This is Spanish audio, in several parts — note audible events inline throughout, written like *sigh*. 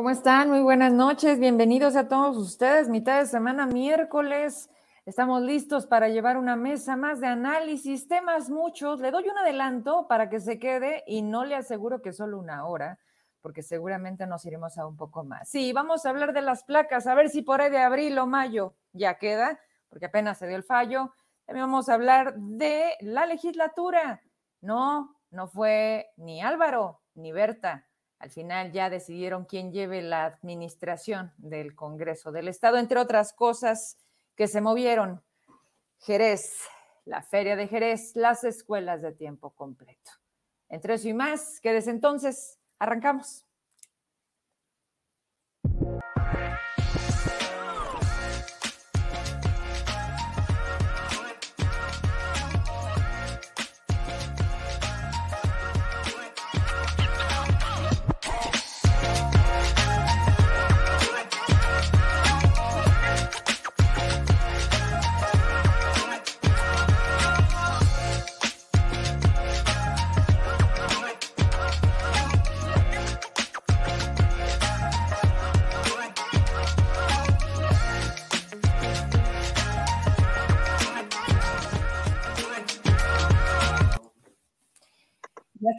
¿Cómo están? Muy buenas noches. Bienvenidos a todos ustedes. Mitad de semana, miércoles. Estamos listos para llevar una mesa más de análisis, temas muchos. Le doy un adelanto para que se quede y no le aseguro que solo una hora, porque seguramente nos iremos a un poco más. Sí, vamos a hablar de las placas, a ver si por ahí de abril o mayo ya queda, porque apenas se dio el fallo. También vamos a hablar de la legislatura. No, no fue ni Álvaro ni Berta. Al final ya decidieron quién lleve la administración del Congreso del Estado, entre otras cosas que se movieron. Jerez, la feria de Jerez, las escuelas de tiempo completo. Entre eso y más, que desde entonces arrancamos.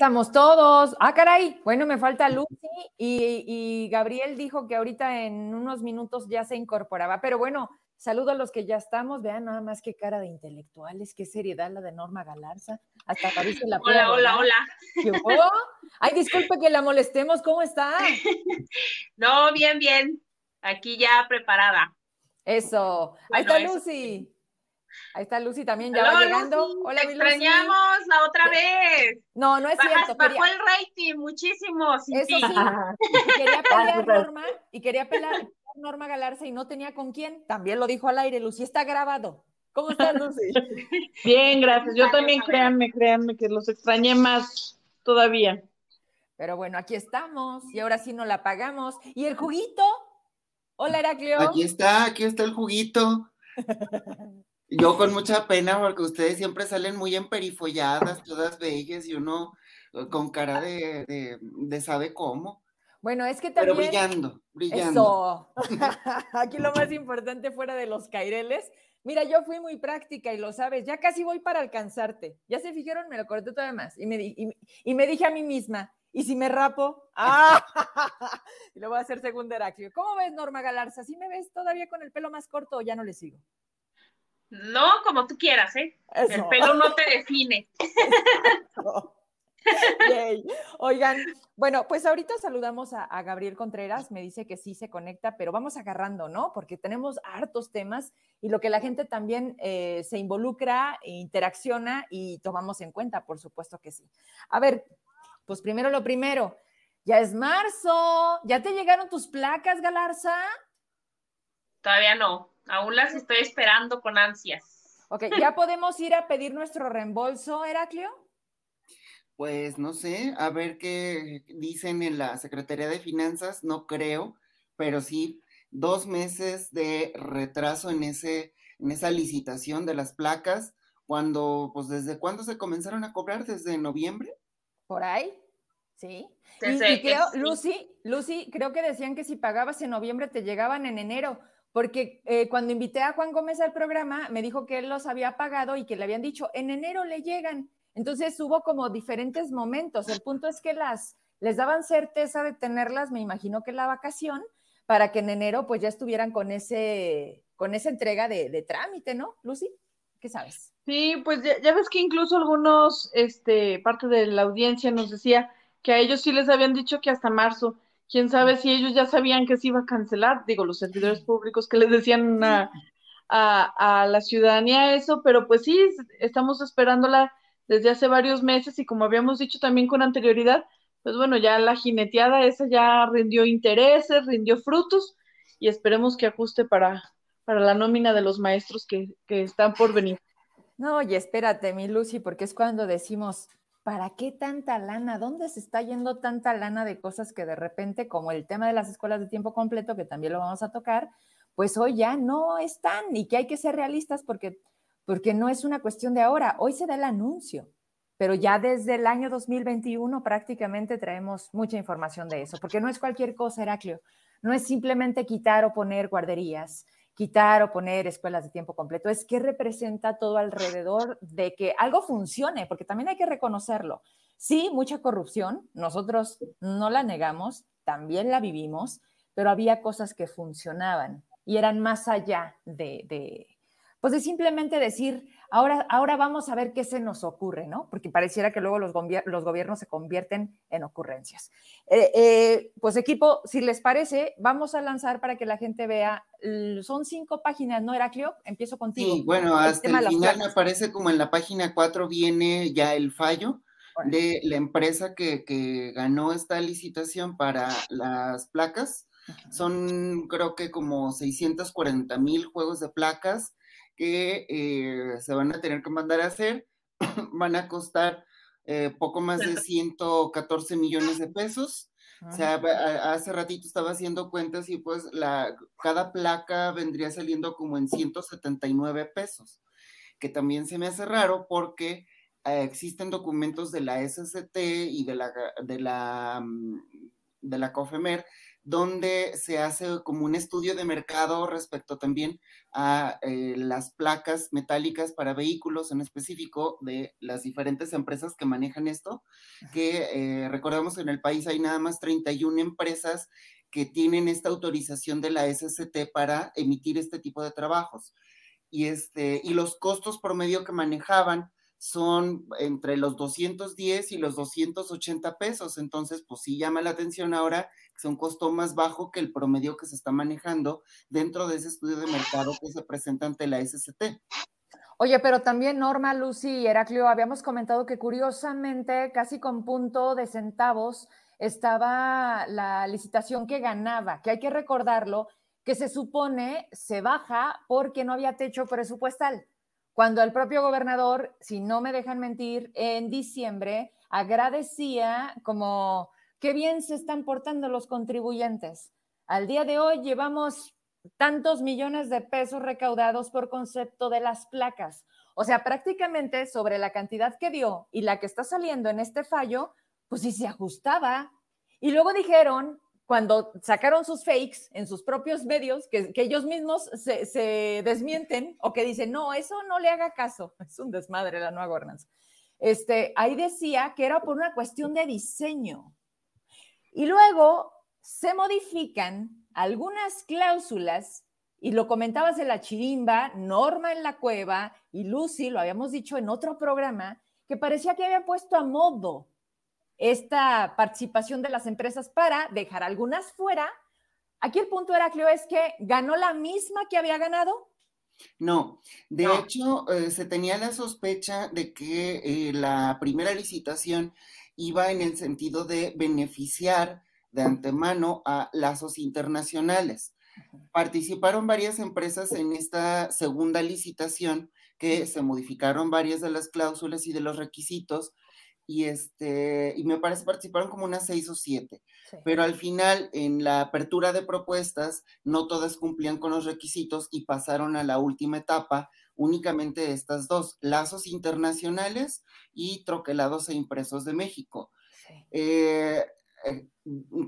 Estamos todos. Ah, caray. Bueno, me falta Lucy y, Gabriel dijo que ahorita en unos minutos ya se incorporaba. Pero bueno, saludo a los que ya estamos. Vean nada más qué cara de intelectuales, qué seriedad la de Norma Galarza. Hasta parece la Hola, hola, hola. Ay, disculpe que la molestemos. ¿Cómo está? *laughs* No, bien, bien. Aquí ya preparada. Eso. Ahí está Lucy. Ahí está Lucy también, ya va llegando. Hola, te extrañamos la otra vez. No, no es cierto. Bajó el rating muchísimo. Eso sí. Y quería *laughs* pelear Norma, y quería pelear Norma Galarza y no tenía con quién. También lo dijo al aire, Lucy, está grabado. ¿Cómo estás, Lucy? *laughs* Bien, gracias. Yo también, créanme, créanme que los extrañé más todavía. Pero bueno, aquí estamos y ahora sí no la pagamos. ¿Y el juguito? Hola, Heraclio. Aquí está, aquí está el juguito. *laughs* Yo con mucha pena porque ustedes siempre salen muy emperifolladas, todas bellas y uno eh, con cara de, de, sabe cómo. Bueno, es que también... Pero brillando, brillando. Eso. *laughs* Aquí lo más importante fuera de los caireles. Mira, yo fui muy práctica y lo sabes, ya casi voy para alcanzarte. Ya se fijaron, me lo corté todavía más. Y me, y, me dije a mí misma, ¿y si me rapo? *laughs* ¡Ah! y lo voy a hacer segundo Heraclio. ¿Cómo ves, Norma Galarza? ¿Sí me ves todavía con el pelo más corto o ya no le sigo? No, como tú quieras, ¿eh? El pelo no te define. *laughs* Oigan, bueno, pues ahorita saludamos a, Gabriel Contreras, me dice que sí se conecta, pero vamos agarrando, ¿no? Porque tenemos hartos temas y lo que la gente también eh, se involucra, e interacciona y tomamos en cuenta, por supuesto que sí. A ver, pues primero lo primero, ya es marzo, ¿ya te llegaron tus placas, Galarza? Todavía no. Aún las estoy esperando con ansias. Ok, ¿ya podemos ir a pedir nuestro reembolso, Heraclio? Pues no sé, a ver qué dicen en la Secretaría de Finanzas, no creo, pero sí, dos meses de retraso en, ese, en esa licitación de las placas, cuando, pues desde cuándo se comenzaron a cobrar, desde noviembre. Por ahí, sí. y, creo, Lucy, Lucy, creo que decían que si pagabas en noviembre te llegaban en enero porque eh, cuando invité a Juan Gómez al programa, me dijo que él los había pagado y que le habían dicho, en enero le llegan. Entonces hubo como diferentes momentos. El punto es que las, les daban certeza de tenerlas, me imagino que la vacación, para que en enero pues ya estuvieran con, ese, con esa entrega de, trámite, ¿no, Lucy? ¿Qué sabes? Sí, pues ya, ya, ves que incluso algunos, este, parte de la audiencia nos decía que a ellos sí les habían dicho que hasta marzo quién sabe si ellos ya sabían que se iba a cancelar, digo, los servidores públicos que les decían a, a, la ciudadanía eso, pero pues sí, estamos esperándola desde hace varios meses y como habíamos dicho también con anterioridad, pues bueno, ya la jineteada esa ya rindió intereses, rindió frutos y esperemos que ajuste para, para la nómina de los maestros que, que están por venir. No, y espérate, mi Lucy, porque es cuando decimos, ¿para qué tanta lana? ¿Dónde se está yendo tanta lana de cosas que de repente, como el tema de las escuelas de tiempo completo, que también lo vamos a tocar, pues hoy ya no están y que hay que ser realistas porque, porque no es una cuestión de ahora, hoy se da el anuncio, pero ya desde el año 2021 prácticamente traemos mucha información de eso, porque no es cualquier cosa, Heraclio, no es simplemente quitar o poner guarderías, quitar o poner escuelas de tiempo completo, es que representa todo alrededor de que algo funcione, porque también hay que reconocerlo. Sí, mucha corrupción, nosotros no la negamos, también la vivimos, pero había cosas que funcionaban y eran más allá de, de pues de simplemente decir, ahora, ahora vamos a ver qué se nos ocurre, ¿no? Porque pareciera que luego los, los gobiernos se convierten en ocurrencias. Eh, eh, pues equipo, si les parece, vamos a lanzar para que la gente vea, son cinco páginas, ¿no, Heraclio? Empiezo contigo. Sí, bueno, hasta el, final me parece como en la página cuatro viene ya el fallo de la empresa que, que ganó esta licitación para las placas. Son creo que como 640 mil juegos de placas que eh, se van a tener que mandar a hacer, *coughs* van a costar eh, poco más de 114 millones de pesos. O sea, hace ratito estaba haciendo cuentas y pues la, cada placa vendría saliendo como en 179 pesos, que también se me hace raro porque eh, existen documentos de la SST y de la, de la, mm, de la COFEMER donde se hace como un estudio de mercado respecto también a eh, las placas metálicas para vehículos en específico de las diferentes empresas que manejan esto, que eh, recordemos que en el país hay nada más 31 empresas que tienen esta autorización de la SST para emitir este tipo de trabajos. Y, este, y los costos promedio que manejaban son entre los 210 y los 280 pesos. Entonces, pues sí llama la atención ahora que es un costo más bajo que el promedio que se está manejando dentro de ese estudio de mercado que se presenta ante la SST. Oye, pero también Norma, Lucy y Heraclio, habíamos comentado que curiosamente, casi con punto de centavos, estaba la licitación que ganaba, que hay que recordarlo, que se supone se baja porque no había techo presupuestal cuando el propio gobernador, si no me dejan mentir, en diciembre agradecía como qué bien se están portando los contribuyentes. Al día de hoy llevamos tantos millones de pesos recaudados por concepto de las placas. O sea, prácticamente sobre la cantidad que dio y la que está saliendo en este fallo, pues sí se ajustaba. Y luego dijeron cuando sacaron sus fakes en sus propios medios, que, ellos mismos se, desmienten o que dicen, no, eso no le haga caso, *laughs* es un desmadre la nueva gobernanza. Este, ahí decía que era por una cuestión de diseño. Y luego se modifican algunas cláusulas, y lo comentabas en la chirimba, Norma en la cueva, y Lucy, lo habíamos dicho en otro programa, que parecía que había puesto a modo esta participación de las empresas para dejar algunas fuera. Aquí el punto, Heraclio, es que ganó la misma que había ganado. No, de hecho, eh, se tenía la sospecha de que eh, la primera licitación iba en el sentido de beneficiar de antemano a lazos internacionales. Participaron varias empresas en esta segunda licitación que se modificaron varias de las cláusulas y de los requisitos y, este, y me parece participaron como unas seis o siete. Pero al final, en la apertura de propuestas, no todas cumplían con los requisitos y pasaron a la última etapa únicamente estas dos, lazos internacionales y troquelados e impresos de México. Eh, eh,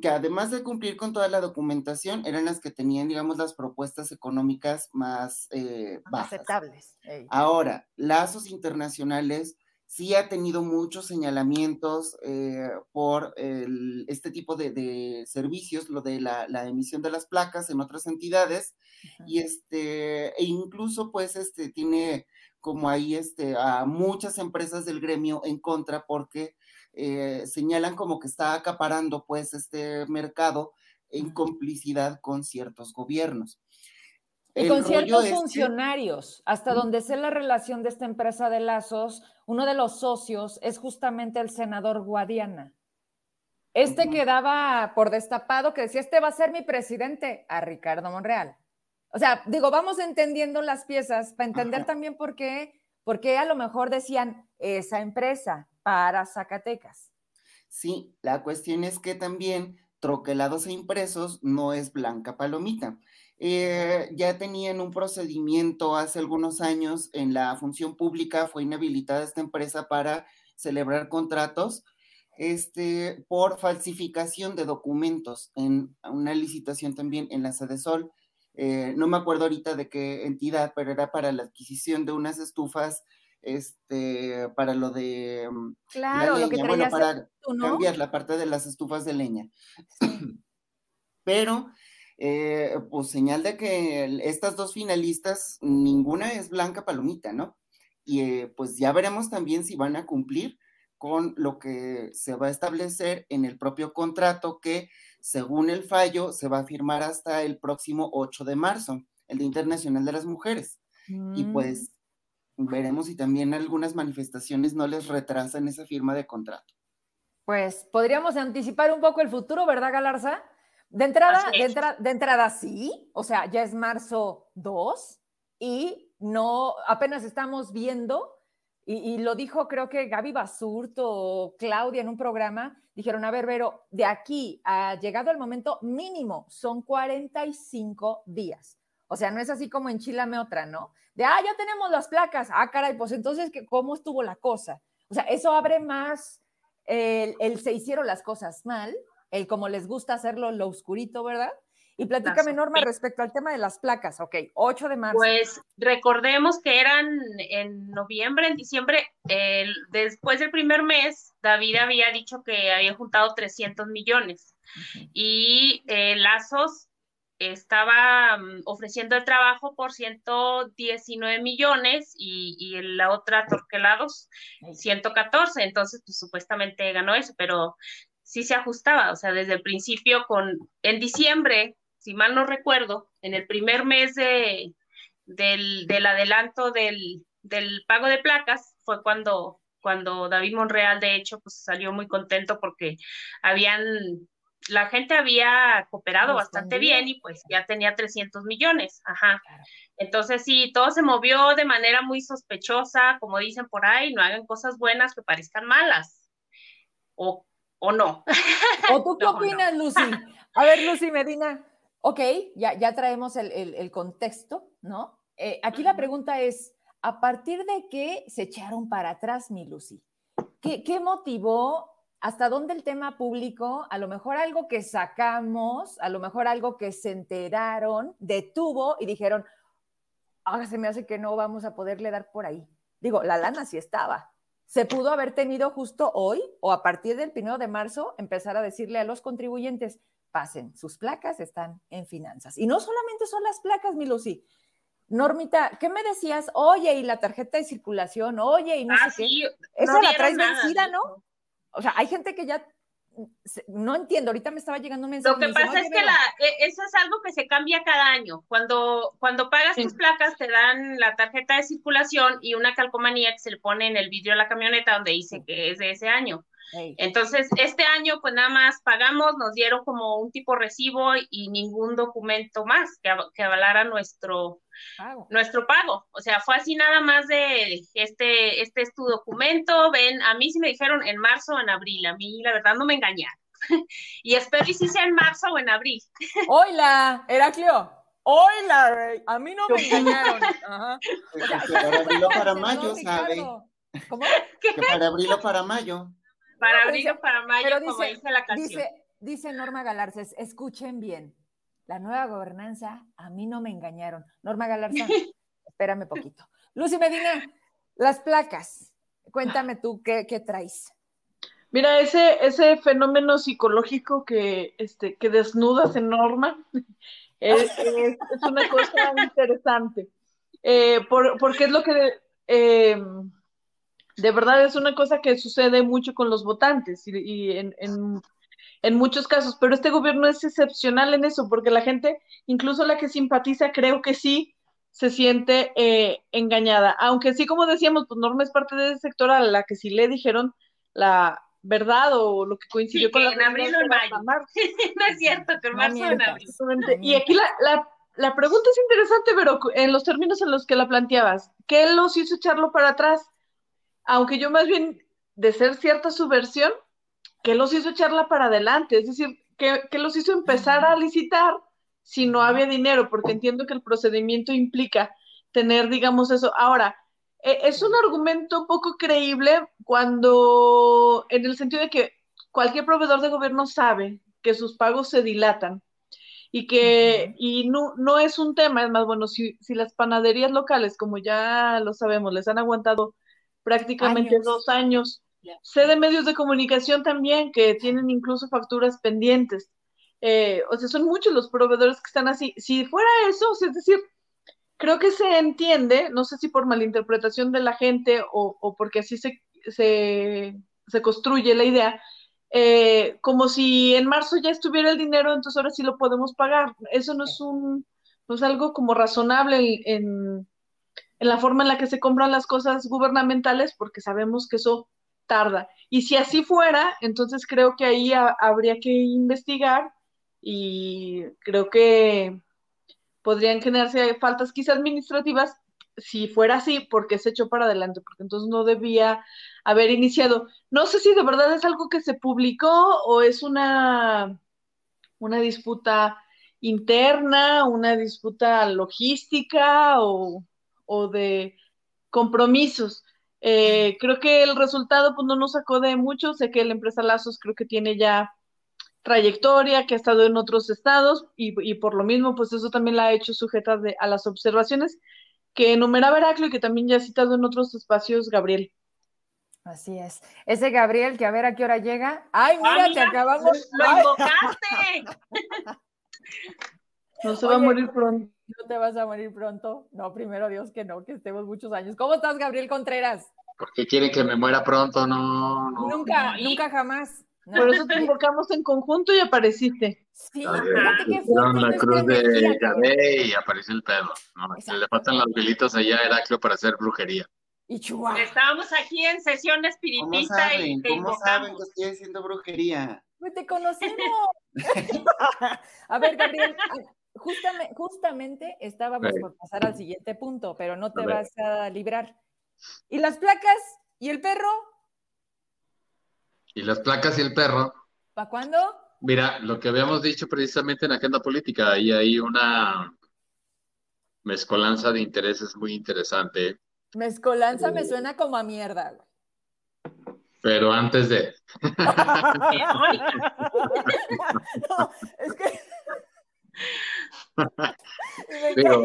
que además de cumplir con toda la documentación, eran las que tenían, digamos, las propuestas económicas más eh, aceptables. Ahora, lazos internacionales sí ha tenido muchos señalamientos eh, por este tipo de, servicios, lo de la, emisión de las placas en otras entidades, y este, e incluso pues este, tiene como ahí este, a muchas empresas del gremio en contra porque eh, señalan como que está acaparando pues este mercado en complicidad con ciertos gobiernos. Y con ciertos funcionarios, hasta donde sé la relación de esta empresa de lazos, uno de los socios es justamente el senador Guadiana. Este quedaba por destapado que decía, este va a ser mi presidente, a Ricardo Monreal. O sea, digo, vamos entendiendo las piezas para entender también por qué, por qué a lo mejor decían esa empresa para Zacatecas. Sí, la cuestión es que también troquelados e impresos no es blanca palomita. Eh, ya tenían un procedimiento hace algunos años en la función pública, fue inhabilitada esta empresa para celebrar contratos este, por falsificación de documentos en una licitación también en la sede Sol. Eh, no me acuerdo ahorita de qué entidad, pero era para la adquisición de unas estufas, este, para lo de mm, claro, lo que bueno, para cambiar la parte de las estufas de leña. *clears throat* pero, eh, pues señal de que estas dos finalistas, ninguna es Blanca Palomita, ¿no? Y eh, pues ya veremos también si van a cumplir con lo que se va a establecer en el propio contrato que, según el fallo, se va a firmar hasta el próximo 8 de marzo, el Día Internacional de las Mujeres. Y mm. pues veremos si también algunas manifestaciones no les retrasan esa firma de contrato. Pues podríamos anticipar un poco el futuro, ¿verdad, Galarza? De entrada, de, de entrada sí, o sea, ya es marzo 2 y no, apenas estamos viendo y, lo dijo creo que Gaby Basurto o Claudia en un programa, dijeron, a ver, pero de aquí a llegado el momento mínimo son 45 días. O sea, no es así como en Chilame otra, ¿no? De, ah, ya tenemos las placas. Ah, caray, pues entonces, ¿cómo estuvo la cosa? O sea, eso abre más el, el se hicieron las cosas mal, el como les gusta hacerlo, lo oscurito, ¿verdad? Y platícame, Norma, respecto al tema de las placas. Ok, 8 de marzo. Pues recordemos que eran en noviembre, en diciembre, después del primer mes, David había dicho que había juntado 300 millones y eh, Lazos estaba mm, ofreciendo el trabajo por 119 millones y, y la otra Torquelados 114, entonces pues supuestamente ganó eso, pero sí se ajustaba, o sea, desde el principio con, en diciembre si mal no recuerdo, en el primer mes de, del, adelanto del, pago de placas fue cuando, cuando David Monreal, de hecho, pues salió muy contento porque habían, la gente había cooperado bastante bien y pues ya tenía 300 millones, ajá. Entonces sí, todo se movió de manera muy sospechosa, como dicen por ahí, no hagan cosas buenas que parezcan malas. O, o no. *laughs* ¿O tú qué opinas, Lucy? A ver, Lucy Medina, Ok, ya, ya traemos el, contexto, ¿no? Eh, aquí la pregunta es, ¿a partir de qué se echaron para atrás, mi Lucy? ¿Qué, ¿Qué, motivó? ¿Hasta dónde el tema público? A lo mejor algo que sacamos, a lo mejor algo que se enteraron, detuvo y dijeron, ahora se me hace que no vamos a poderle dar por ahí. Digo, la lana sí estaba. Se pudo haber tenido justo hoy o a partir del primero de marzo empezar a decirle a los contribuyentes, pasen, sus placas están en finanzas. Y no solamente son las placas, mi Lucy. Normita, ¿qué me decías? Oye, y la tarjeta de circulación, oye, y no ah, sé qué. Esa la traes vencida, ¿no? O sea, hay gente que ya no entiendo, ahorita me estaba llegando un mensaje. Lo que pasa es que la, e, eso es algo que se cambia cada año. Cuando, cuando pagas tus placas, te dan la tarjeta de circulación y una calcomanía que se le pone en el vidrio de la camioneta donde dice que es de ese año. Entonces, este año pues nada más pagamos, nos dieron como un tipo recibo y ningún documento más que, que avalara nuestro pago. nuestro pago. O sea, fue así nada más de este, este es tu documento, ven, a mí sí me dijeron en marzo o en abril, a mí la verdad no me engañaron. *laughs* y espero y si sea en marzo o en abril. Hola, Heraclio. Hola, a mí no me engañaron. *laughs* Ajá. para abril o para mayo, ¿sabe? ¿Cómo? Que para abril o para mayo para abril o para mayo, como dice la canción. Dice, Norma Galarces, escuchen bien, la nueva gobernanza, a mí no me engañaron. Norma Galarza, *laughs* espérame poquito. Lucy Medina, las placas, cuéntame tú, ¿qué, traes? Mira, ese, ese fenómeno psicológico que, este, que desnudas en Norma *laughs* es, una cosa interesante, eh, porque es lo que... Eh, de verdad es una cosa que sucede mucho con los votantes y, en, en, muchos casos, pero este gobierno es excepcional en eso, porque la gente, incluso la que simpatiza, creo que sí se siente eh, engañada. Aunque sí, como decíamos, pues Norma es parte de ese sector a la que sí le dijeron la verdad o lo que coincidió con la en abril o en mayo. *laughs* no es cierto, que en marzo en abril. Y aquí la, la, la pregunta es interesante, pero en los términos en los que la planteabas, ¿qué los hizo echarlo para atrás? Aunque yo más bien, de ser cierta su versión, que los hizo echarla para adelante, es decir, que, los hizo empezar a licitar si no había dinero, porque entiendo que el procedimiento implica tener, digamos, eso. Ahora, eh, es un argumento poco creíble cuando, en el sentido de que cualquier proveedor de gobierno sabe que sus pagos se dilatan y que y no, no es un tema, es más, bueno, si, si las panaderías locales, como ya lo sabemos, les han aguantado prácticamente dos años, sé de medios de comunicación también que tienen incluso facturas pendientes. Eh, o sea, son muchos los proveedores que están así. Si fuera eso, es decir, creo que se entiende, no sé si por malinterpretación de la gente o, o porque así se, se, se construye la idea, eh, como si en marzo ya estuviera el dinero, entonces ahora sí lo podemos pagar. Eso no es un, no es algo como razonable en, en la forma en la que se compran las cosas gubernamentales, porque sabemos que eso tarda. Y si así fuera, entonces creo que ahí habría que investigar y creo que podrían generarse faltas quizás administrativas si fuera así, porque se echó para adelante, porque entonces no debía haber iniciado. No sé si de verdad es algo que se publicó o es una, una disputa interna, una disputa logística o, de compromisos. Eh, creo que el resultado pues, no nos sacó de mucho. Sé que la empresa Lazos creo que tiene ya trayectoria, que ha estado en otros estados y, y por lo mismo, pues eso también la ha hecho sujeta de, a las observaciones que enumeraba Heraclio y que también ya ha citado en otros espacios Gabriel. Así es. Ese Gabriel que a ver a qué hora llega. ¡Ay, mira, te acabamos! ¡Lo invocaste! no se va a morir pronto. ¿No te vas a morir pronto? No, primero Dios que no, que estemos muchos años. ¿Cómo estás, Gabriel Contreras? ¿Por qué quieren que me muera pronto? No, no. Nunca, nunca jamás. Por eso te invocamos en conjunto y apareciste. Sí, la cruz de Yahvé y apareció el pedo. ¿no? Le faltan las velitas allá a Heraclio para hacer brujería. Y Chihuahua. Estábamos aquí en sesión espiritista ¿Cómo y te ¿Cómo saben que estoy haciendo brujería? Pues te conocemos. *laughs* a ver, Gabriel, justamente, justamente estábamos por pasar al siguiente punto, pero no te vas a librar. ¿Y las placas? ¿Y el perro? ¿Y las placas y el perro? ¿Para cuándo? Mira, lo que habíamos dicho precisamente en agenda política, ahí hay una mezcolanza de intereses muy interesante. Mezcolanza me suena como a mierda. Pero antes de. *laughs* no, es que. Pero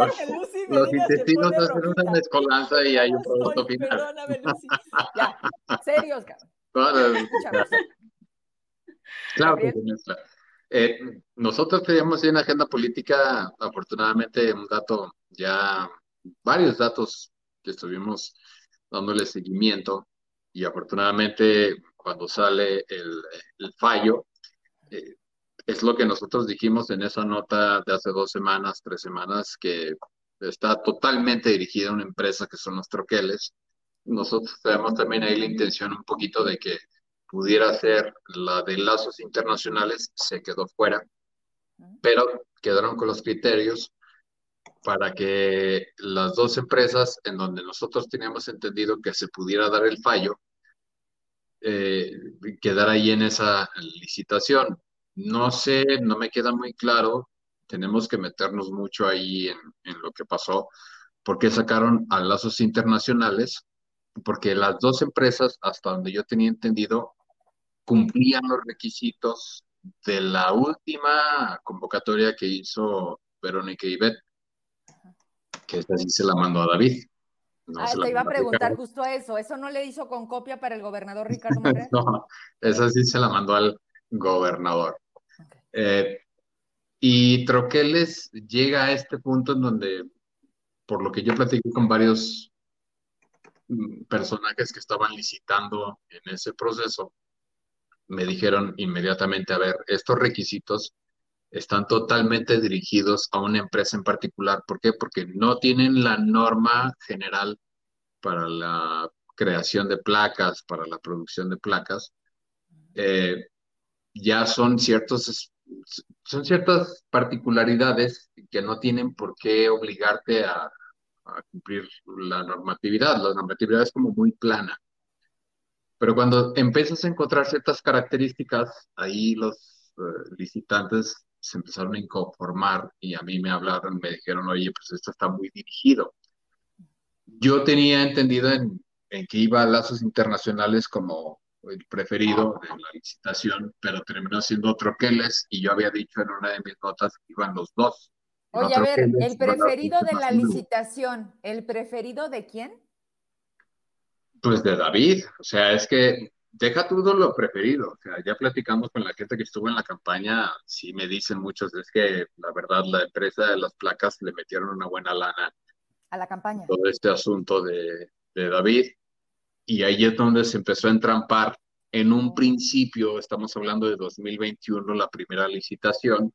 los intestinos hacen una mezcolanza y hay un producto final. Perdóname, Lucy. Ya, serios, cabrón. Claro que eh, nosotros teníamos en agenda política, afortunadamente, un dato, ya varios datos que estuvimos dándole seguimiento y afortunadamente cuando sale el, fallo, eh, es lo que nosotros dijimos en esa nota de hace dos semanas, tres semanas, que está totalmente dirigida a una empresa que son los troqueles, nosotros tenemos también ahí la intención un poquito de que pudiera ser la de lazos internacionales, se quedó fuera, pero quedaron con los criterios para que las dos empresas en donde nosotros teníamos entendido que se pudiera dar el fallo, eh, quedara ahí en esa licitación. No sé, no me queda muy claro, tenemos que meternos mucho ahí en, en lo que pasó, porque sacaron a lazos internacionales porque las dos empresas, hasta donde yo tenía entendido, cumplían los requisitos de la última convocatoria que hizo Verónica y Beth, que esa sí se la mandó a David. ah, te iba a preguntar justo eso. ¿Eso no le hizo con copia para el gobernador Ricardo Monreal? *laughs* no, esa sí se la mandó al gobernador. Eh, y Troqueles llega a este punto en donde, por lo que yo platiqué con varios personajes que estaban licitando en ese proceso me dijeron inmediatamente, a ver, estos requisitos están totalmente dirigidos a una empresa en particular. ¿Por qué? Porque no tienen la norma general para la creación de placas, para la producción de placas. Eh, ya son ciertos son ciertas particularidades que no tienen por qué obligarte a, cumplir la normatividad. La normatividad es como muy plana. Pero cuando empiezas a encontrar ciertas características, ahí los eh, licitantes se empezaron a inconformar y a mí me hablaron, me dijeron, oye, pues esto está muy dirigido. yo tenía entendido en, en que iba a lazos internacionales como el preferido de la licitación, pero terminó siendo Troqueles y yo había dicho en una de mis notas que iban los dos. Oye, a ver, el preferido de la licitación, ¿el preferido de quién? Pues de David, o sea, es que deja todo lo preferido, o sea, ya platicamos con la gente que estuvo en la campaña, sí me dicen muchos, es que la verdad la empresa de las placas le metieron una buena lana a la campaña. Todo este asunto de, de David, y ahí es donde se empezó a entrampar. En un principio, estamos hablando de 2021, la primera licitación,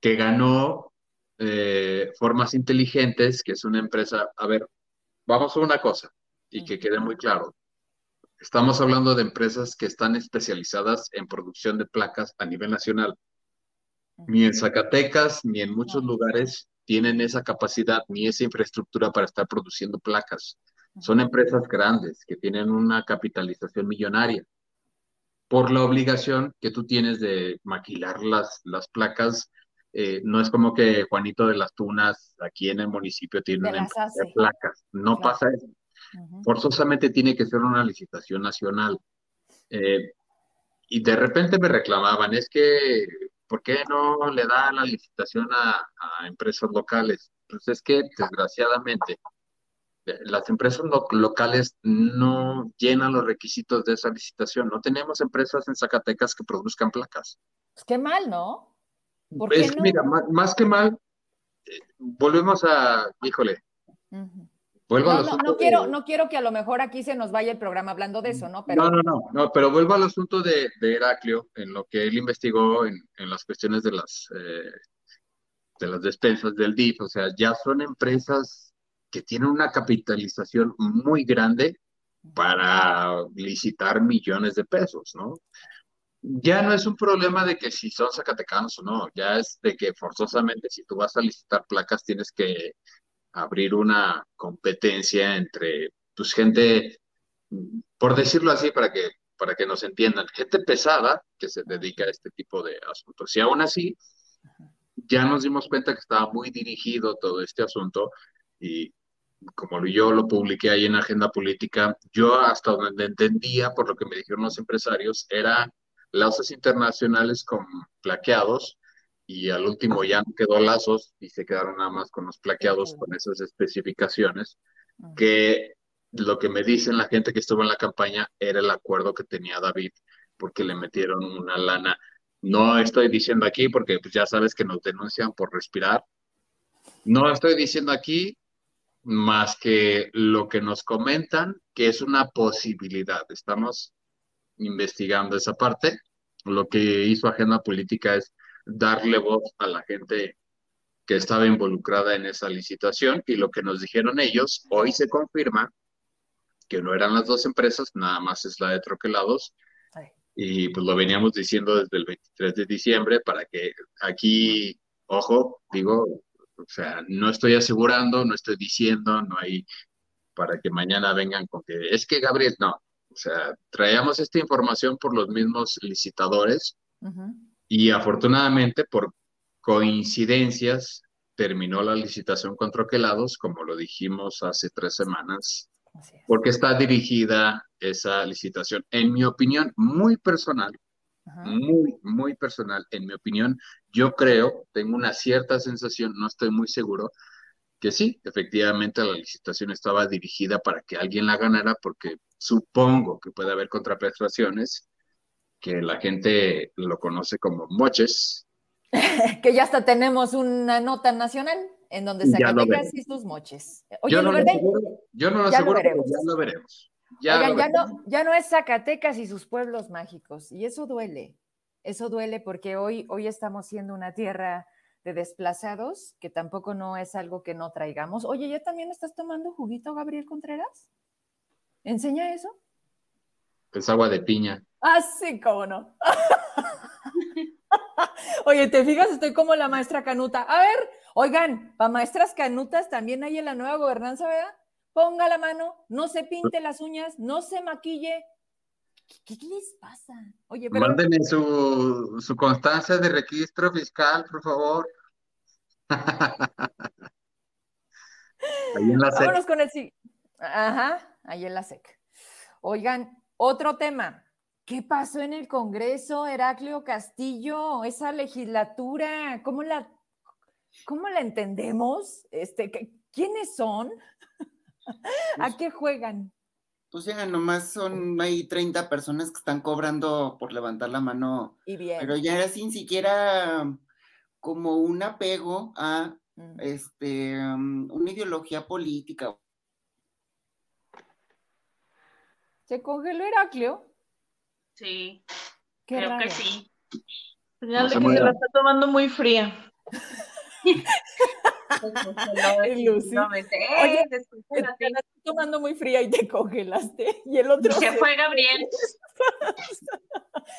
que ganó eh, Formas Inteligentes, que es una empresa, a ver, vamos a una cosa, y que quede muy claro. Estamos hablando de empresas que están especializadas en producción de placas a nivel nacional. Ni en Zacatecas, ni en muchos lugares tienen esa capacidad, ni esa infraestructura para estar produciendo placas. Son empresas grandes que tienen una capitalización millonaria. Por la obligación que tú tienes de maquilar las, las placas, eh, no es como que Juanito de las Tunas aquí en el municipio tiene una empresa de placas. No pasa eso. Forzosamente tiene que ser una licitación nacional. Eh, y de repente me reclamaban, es que, ¿por qué no le da la licitación a, a empresas locales? Pues es que, desgraciadamente, las empresas locales no llenan los requisitos de esa licitación. No tenemos empresas en Zacatecas que produzcan placas. Pues qué mal, ¿no? es, Mira, más, que mal, eh, volvemos a, híjole. Vuelvo no, no, no quiero, no quiero que a lo mejor aquí se nos vaya el programa hablando de eso, ¿no? Pero... No, no, no, no, pero vuelvo al asunto de, de Heraclio, en lo que él investigó en, en las cuestiones de las, eh, de las despensas del DIF, o sea, ya son empresas que tiene una capitalización muy grande para licitar millones de pesos, ¿no? Ya no es un problema de que si son zacatecanos o no, ya es de que forzosamente si tú vas a licitar placas tienes que abrir una competencia entre pues gente, por decirlo así, para que, para que nos entiendan, gente pesada que se dedica a este tipo de asuntos. Y aún así, ya nos dimos cuenta que estaba muy dirigido todo este asunto y, como yo lo publiqué ahí en Agenda Política, yo hasta donde entendía, por lo que me dijeron los empresarios, era lazos internacionales con plaqueados y al último ya no quedó lazos y se quedaron nada más con los plaqueados con esas especificaciones que lo que me dicen la gente que estuvo en la campaña era el acuerdo que tenía David porque le metieron una lana. No estoy diciendo aquí porque pues, ya sabes que nos denuncian por respirar. No estoy diciendo aquí más que lo que nos comentan, que es una posibilidad. Estamos investigando esa parte. Lo que hizo Agenda Política es darle voz a la gente que estaba involucrada en esa licitación y lo que nos dijeron ellos, hoy se confirma que no eran las dos empresas, nada más es la de Troquelados. Y pues lo veníamos diciendo desde el 23 de diciembre para que aquí, ojo, digo, o sea, no estoy asegurando, no estoy diciendo, no hay para que mañana vengan con que es que Gabriel, no. O sea, traíamos esta información por los mismos licitadores y afortunadamente por coincidencias terminó la licitación con troquelados, como lo dijimos hace tres semanas, porque está dirigida esa licitación, en mi opinión, muy personal, muy, muy personal, en mi opinión, yo creo, tengo una cierta sensación, no estoy muy seguro, que sí, efectivamente la licitación estaba dirigida para que alguien la ganara, porque supongo que puede haber contraprestaciones, que la gente lo conoce como moches. *laughs* que ya hasta tenemos una nota nacional en donde Zacatecas y sus moches. Oye, yo no lo aseguro, yo no lo aseguro, pero ya lo veremos. Ya, no, ya no es Zacatecas y sus pueblos mágicos, y eso duele. Eso duele porque hoy, hoy estamos siendo una tierra de desplazados, que tampoco no es algo que no traigamos. Oye, ¿ya también estás tomando juguito, Gabriel Contreras? ¿Enseña eso? Es agua de piña. Ah, sí, cómo no. *laughs* Oye, ¿te fijas? Estoy como la maestra Canuta. A ver, oigan, para maestras Canutas también hay en la nueva gobernanza, ¿verdad? ponga la mano, no se pinte las uñas, no se maquille. ¿Qué, les pasa? Oye, pero... Mándenme su, su constancia de registro fiscal, por favor. *laughs* Ahí en la SEC. Vámonos con el sí. Ajá, ahí en la SEC. Oigan, otro tema. ¿Qué pasó en el Congreso, Heraclio Castillo? Esa legislatura, ¿cómo la, cómo la entendemos? Este, ¿Quiénes son? *laughs* ¿A qué juegan? Pues ya nomás son, hay 30 personas que están cobrando por levantar la mano. Y bien. Pero ya era sin siquiera como un apego a Mm. este um, una ideología política. ¿Se congeló Heraclio? Sí, Qué creo raro. que sí. Señal de se que se la está tomando muy fría. *laughs* *laughs* Lucy. Oye, ¡Eh, Te estoy tomando muy fría y te congelaste. Y el otro se- fue Gabriel.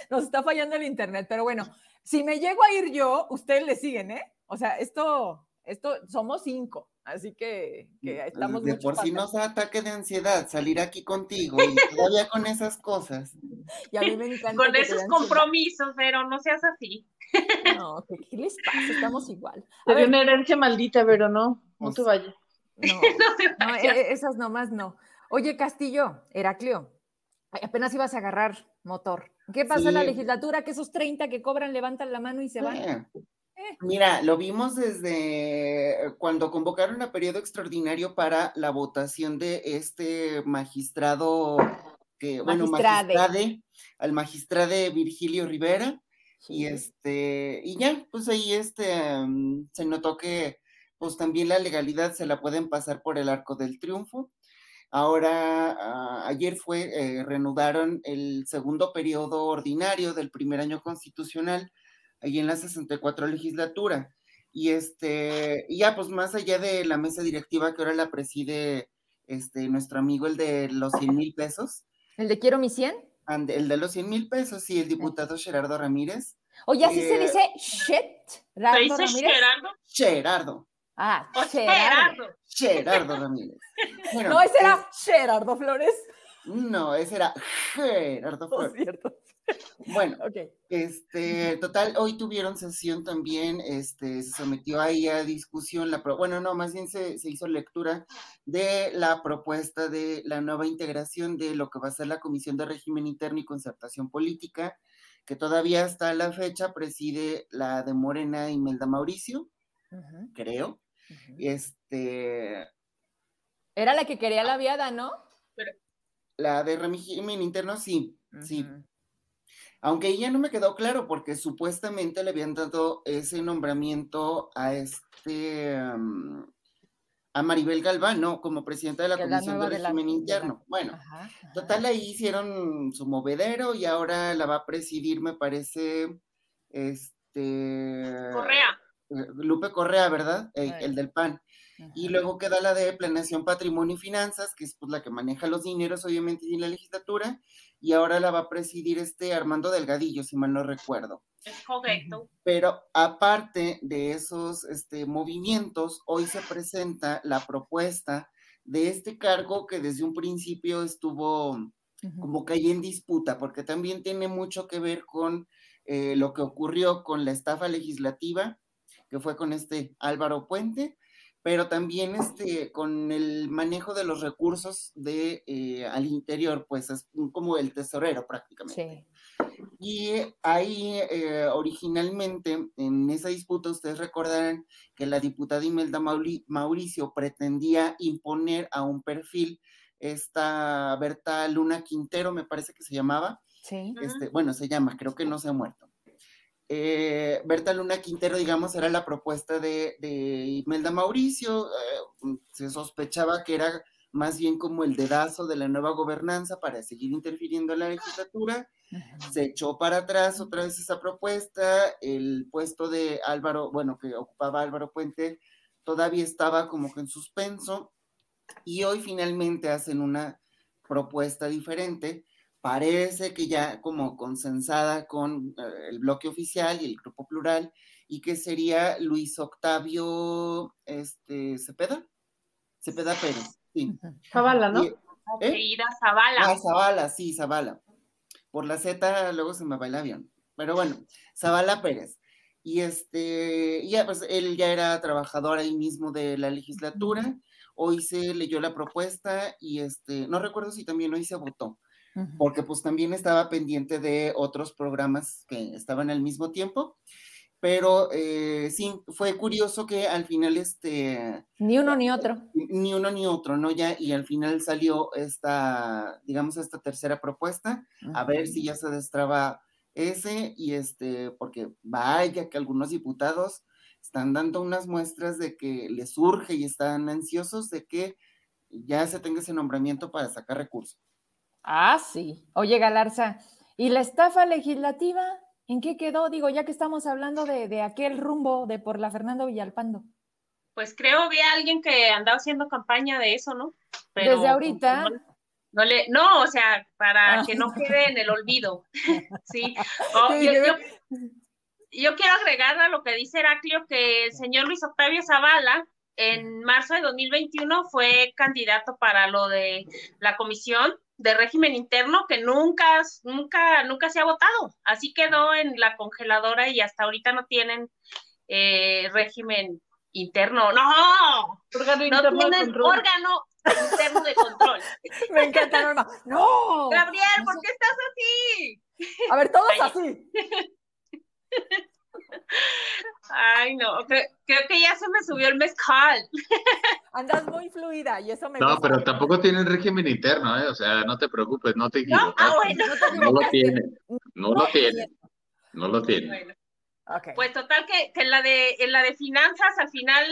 nos está fallando el internet, pero bueno, si me llego a ir yo, ustedes le siguen, ¿eh? O sea, esto, esto, somos cinco, así que, que estamos de mucho por sí nos da ataque de ansiedad salir aquí contigo y todavía con esas cosas. Y a mí me encanta. Con esos compromisos, pero no seas así. No, ¿qué, qué les pasa? Estamos igual. A ver, una herencia maldita, pero no, no te vayas. no, *laughs* No no, vaya. eh, esas nomás no. Oye, Castillo, Heraclio, apenas ibas a agarrar motor. ¿Qué pasa en la legislatura? Que esos 30 que cobran levantan la mano y se van. Eh, Eh. Mira, lo vimos desde cuando convocaron a periodo extraordinario para la votación de este magistrado, que, bueno, Magistrade. al magistrade Virgilio Rivera, y este, y ya, pues ahí este, mm, se notó que pues también la legalidad se la pueden pasar por el arco del triunfo. Ahora, ah, ayer fue, eh, reanudaron el segundo periodo ordinario del primer año constitucional, ahí en la 64 legislatura. Y este, y ya, pues más allá de la mesa directiva que ahora la preside este, nuestro amigo, el de los 100 mil pesos, ¿El de quiero mi 100? and- el de los 100 mil pesos, sí, el diputado Gerardo Ramírez. Oye, así se Eh, dice shit. ¿Se dice Ramírez. Gerardo? Gerardo, Ah, Gerardo. Gerardo. Gerardo Ramírez. *laughs* Bueno, No, ese es- era Gerardo Flores. No, ese era cierto. Bueno, Ok. este, total, hoy tuvieron sesión también, este, se sometió ahí a discusión, la pro- bueno, no, más bien se, se hizo lectura de la propuesta de la nueva integración de lo que va a ser la Comisión de Régimen Interno y Concertación Política, que todavía hasta la fecha preside la de Morena Imelda Mauricio, creo. Este, Era la que quería la viada, ¿no? La de régimen interno, sí, sí. Aunque ya no me quedó claro porque supuestamente le habían dado ese nombramiento a este um, a Maribel Galván, ¿no? Como presidenta de la Que es la Comisión de Régimen de la- Interno. Bueno, Ajá, ajá. total ahí hicieron su movedero y ahora la va a presidir, me parece, este Correa. eh, Lupe Correa, ¿verdad? El del PAN. Y Ajá. luego queda la de planeación, patrimonio y finanzas, que es pues, la que maneja los dineros, obviamente, en la legislatura, y ahora la va a presidir este Armando Delgadillo, si mal no recuerdo. Es correcto. Pero aparte de esos este, movimientos, hoy se presenta la propuesta de este cargo que desde un principio estuvo como que ahí en disputa, porque también tiene mucho que ver con eh, lo que ocurrió con la estafa legislativa, que fue con este Álvaro Puente, pero también este, con el manejo de los recursos de, eh, al interior, pues es como el tesorero prácticamente. Sí. Y ahí eh, originalmente en esa disputa ustedes recordarán que la diputada Imelda Mauri- Mauricio pretendía imponer a un perfil, esta Berta Luna Quintero me parece que se llamaba, Sí. Este, bueno, se llama, creo que no se ha muerto. Eh, Berta Luna Quintero, digamos, era la propuesta de, de Imelda Mauricio, eh, se sospechaba que era más bien como el dedazo de la nueva gobernanza para seguir interfiriendo en la legislatura, se echó para atrás otra vez esa propuesta, el puesto de Álvaro, bueno, que ocupaba Álvaro Puente, todavía estaba como que en suspenso, y hoy finalmente hacen una propuesta diferente, parece que ya como consensada con eh, el bloque oficial y el grupo plural, y que sería Luis Octavio este, Cepeda, Cepeda Pérez, sí. Zavala, ¿no? Y- ¿eh? Querida Zavala. Ah, Zavala, sí, Zavala. Por la Z luego se me va el avión. Pero bueno, Zavala Pérez. Y este, ya pues él ya era trabajador ahí mismo de la legislatura. hoy se leyó la propuesta y este, no recuerdo si también hoy se votó, porque pues también estaba pendiente de otros programas que estaban al mismo tiempo pero eh, sí, fue curioso que al final este... Ni uno ni otro. Ni uno ni otro, ¿no? Ya, y al final salió esta, digamos, esta tercera propuesta, a ver si ya se destraba ese, y este, porque vaya que algunos diputados están dando unas muestras de que les surge y están ansiosos de que ya se tenga ese nombramiento para sacar recursos. Ah, sí. Oye, Galarza, ¿y la estafa legislativa? ¿En qué quedó? Digo, ya que estamos hablando de, aquel rumbo de por la Fernando Villalpando. Pues creo vi a alguien que andaba haciendo campaña de eso, ¿no? Desde ahorita. No, le, no, o sea, para ah. que no quede en el olvido. *laughs* sí. *laughs* Oh, yo, quiero agregar a lo que dice Heraclio que el señor Luis Octavio Zavala en marzo de 2021 fue candidato para lo de la comisión de régimen interno que nunca, nunca, nunca se ha votado. Así quedó en la congeladora y hasta ahorita no tienen eh, régimen interno. No, órgano no tienen órgano interno de control. *laughs* Me encanta, Norma. No. Gabriel, ¿por qué estás así? A ver, todos así. *laughs* Ay, no, creo, que ya se me subió el mezcal. *laughs* Andas muy fluida y eso me No, pero tampoco tienen régimen interno, ¿eh? O sea, no te preocupes, no te. No, ah, bueno. no, lo tiene, no, lo tiene, no lo tiene. Pues total que, en la de en la de finanzas al final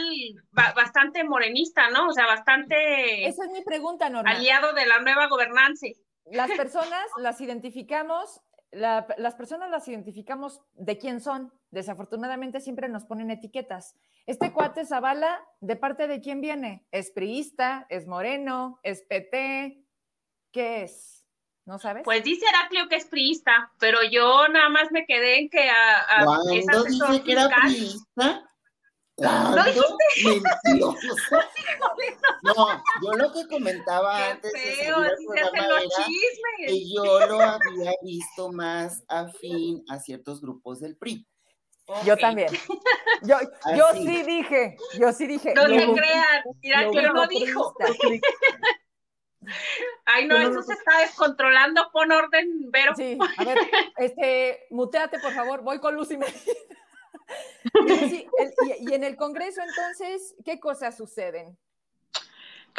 bastante morenista, ¿no? O sea, bastante Esa es mi pregunta, Norma. Aliado de la nueva gobernanza. Las personas las identificamos las personas las identificamos de quién son. Desafortunadamente siempre nos ponen etiquetas. Este cuate Zavala, ¿de parte de quién viene? ¿Es priista? ¿Es moreno? ¿Es PT? ¿Qué es? ¿No sabes? Pues dice Heraclio que es priista, pero yo nada más me quedé en que a, a dice que era priista? ¿No dijiste? *laughs* No, yo lo que comentaba antes feo, así se hacen los chismes. que yo lo había visto más afín a ciertos grupos del PRI. Yo también. Yo, yo sí dije, yo sí dije. No se crean, mira que no dijo. Ay, no, eso se está descontrolando, pon orden, Vero. Sí, a ver, este, muteate, por favor, voy con Lucy *laughs* y, en el Congreso, entonces, ¿qué cosas suceden?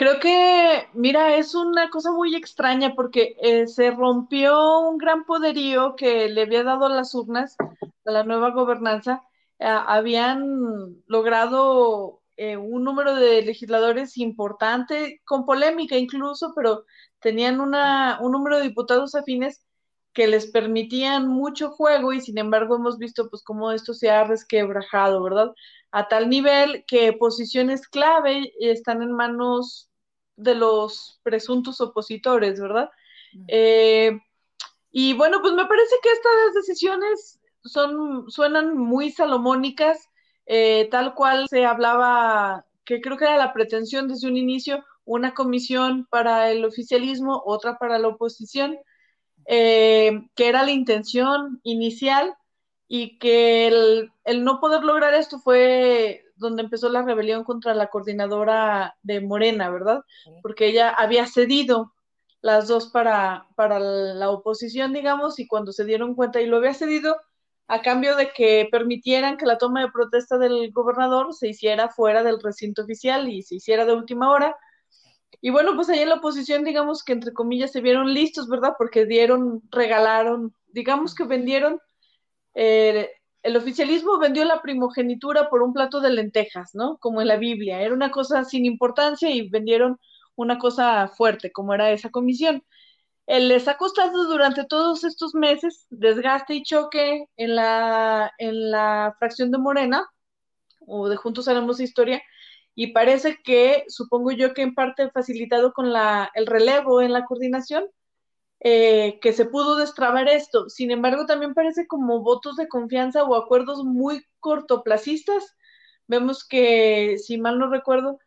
Creo que, mira, es una cosa muy extraña porque eh, se rompió un gran poderío que le había dado las urnas a la nueva gobernanza. Eh, habían logrado eh, un número de legisladores importante, con polémica incluso, pero tenían una, un número de diputados afines que les permitían mucho juego y sin embargo hemos visto pues cómo esto se ha resquebrajado, ¿verdad? A tal nivel que posiciones clave están en manos de los presuntos opositores, ¿verdad? Eh, y bueno, pues me parece que estas decisiones son, suenan muy salomónicas, eh, tal cual se hablaba, que creo que era la pretensión desde un inicio, una comisión para el oficialismo, otra para la oposición, eh, que era la intención inicial y que el, no poder lograr esto fue donde empezó la rebelión contra la coordinadora de Morena, ¿verdad? Porque ella había cedido las dos para, para la oposición, digamos, y cuando se dieron cuenta y lo había cedido a cambio de que permitieran que la toma de protesta del gobernador se hiciera fuera del recinto oficial y se hiciera de última hora, y bueno, pues ahí en la oposición, digamos que entre comillas se vieron listos, ¿verdad? Porque dieron, regalaron, digamos que vendieron, eh, el oficialismo vendió la primogenitura por un plato de lentejas, ¿no? Como en la Biblia. Era una cosa sin importancia y vendieron una cosa fuerte, como era esa comisión. Eh, les ha costado durante todos estos meses desgaste y choque en la, en la fracción de Morena, o de Juntos Haremos Historia, y parece que, supongo yo que en parte facilitado con la, el relevo en la coordinación, eh, que se pudo destrabar esto. Sin embargo, también parece como votos de confianza o acuerdos muy cortoplacistas. Vemos que, si mal no recuerdo,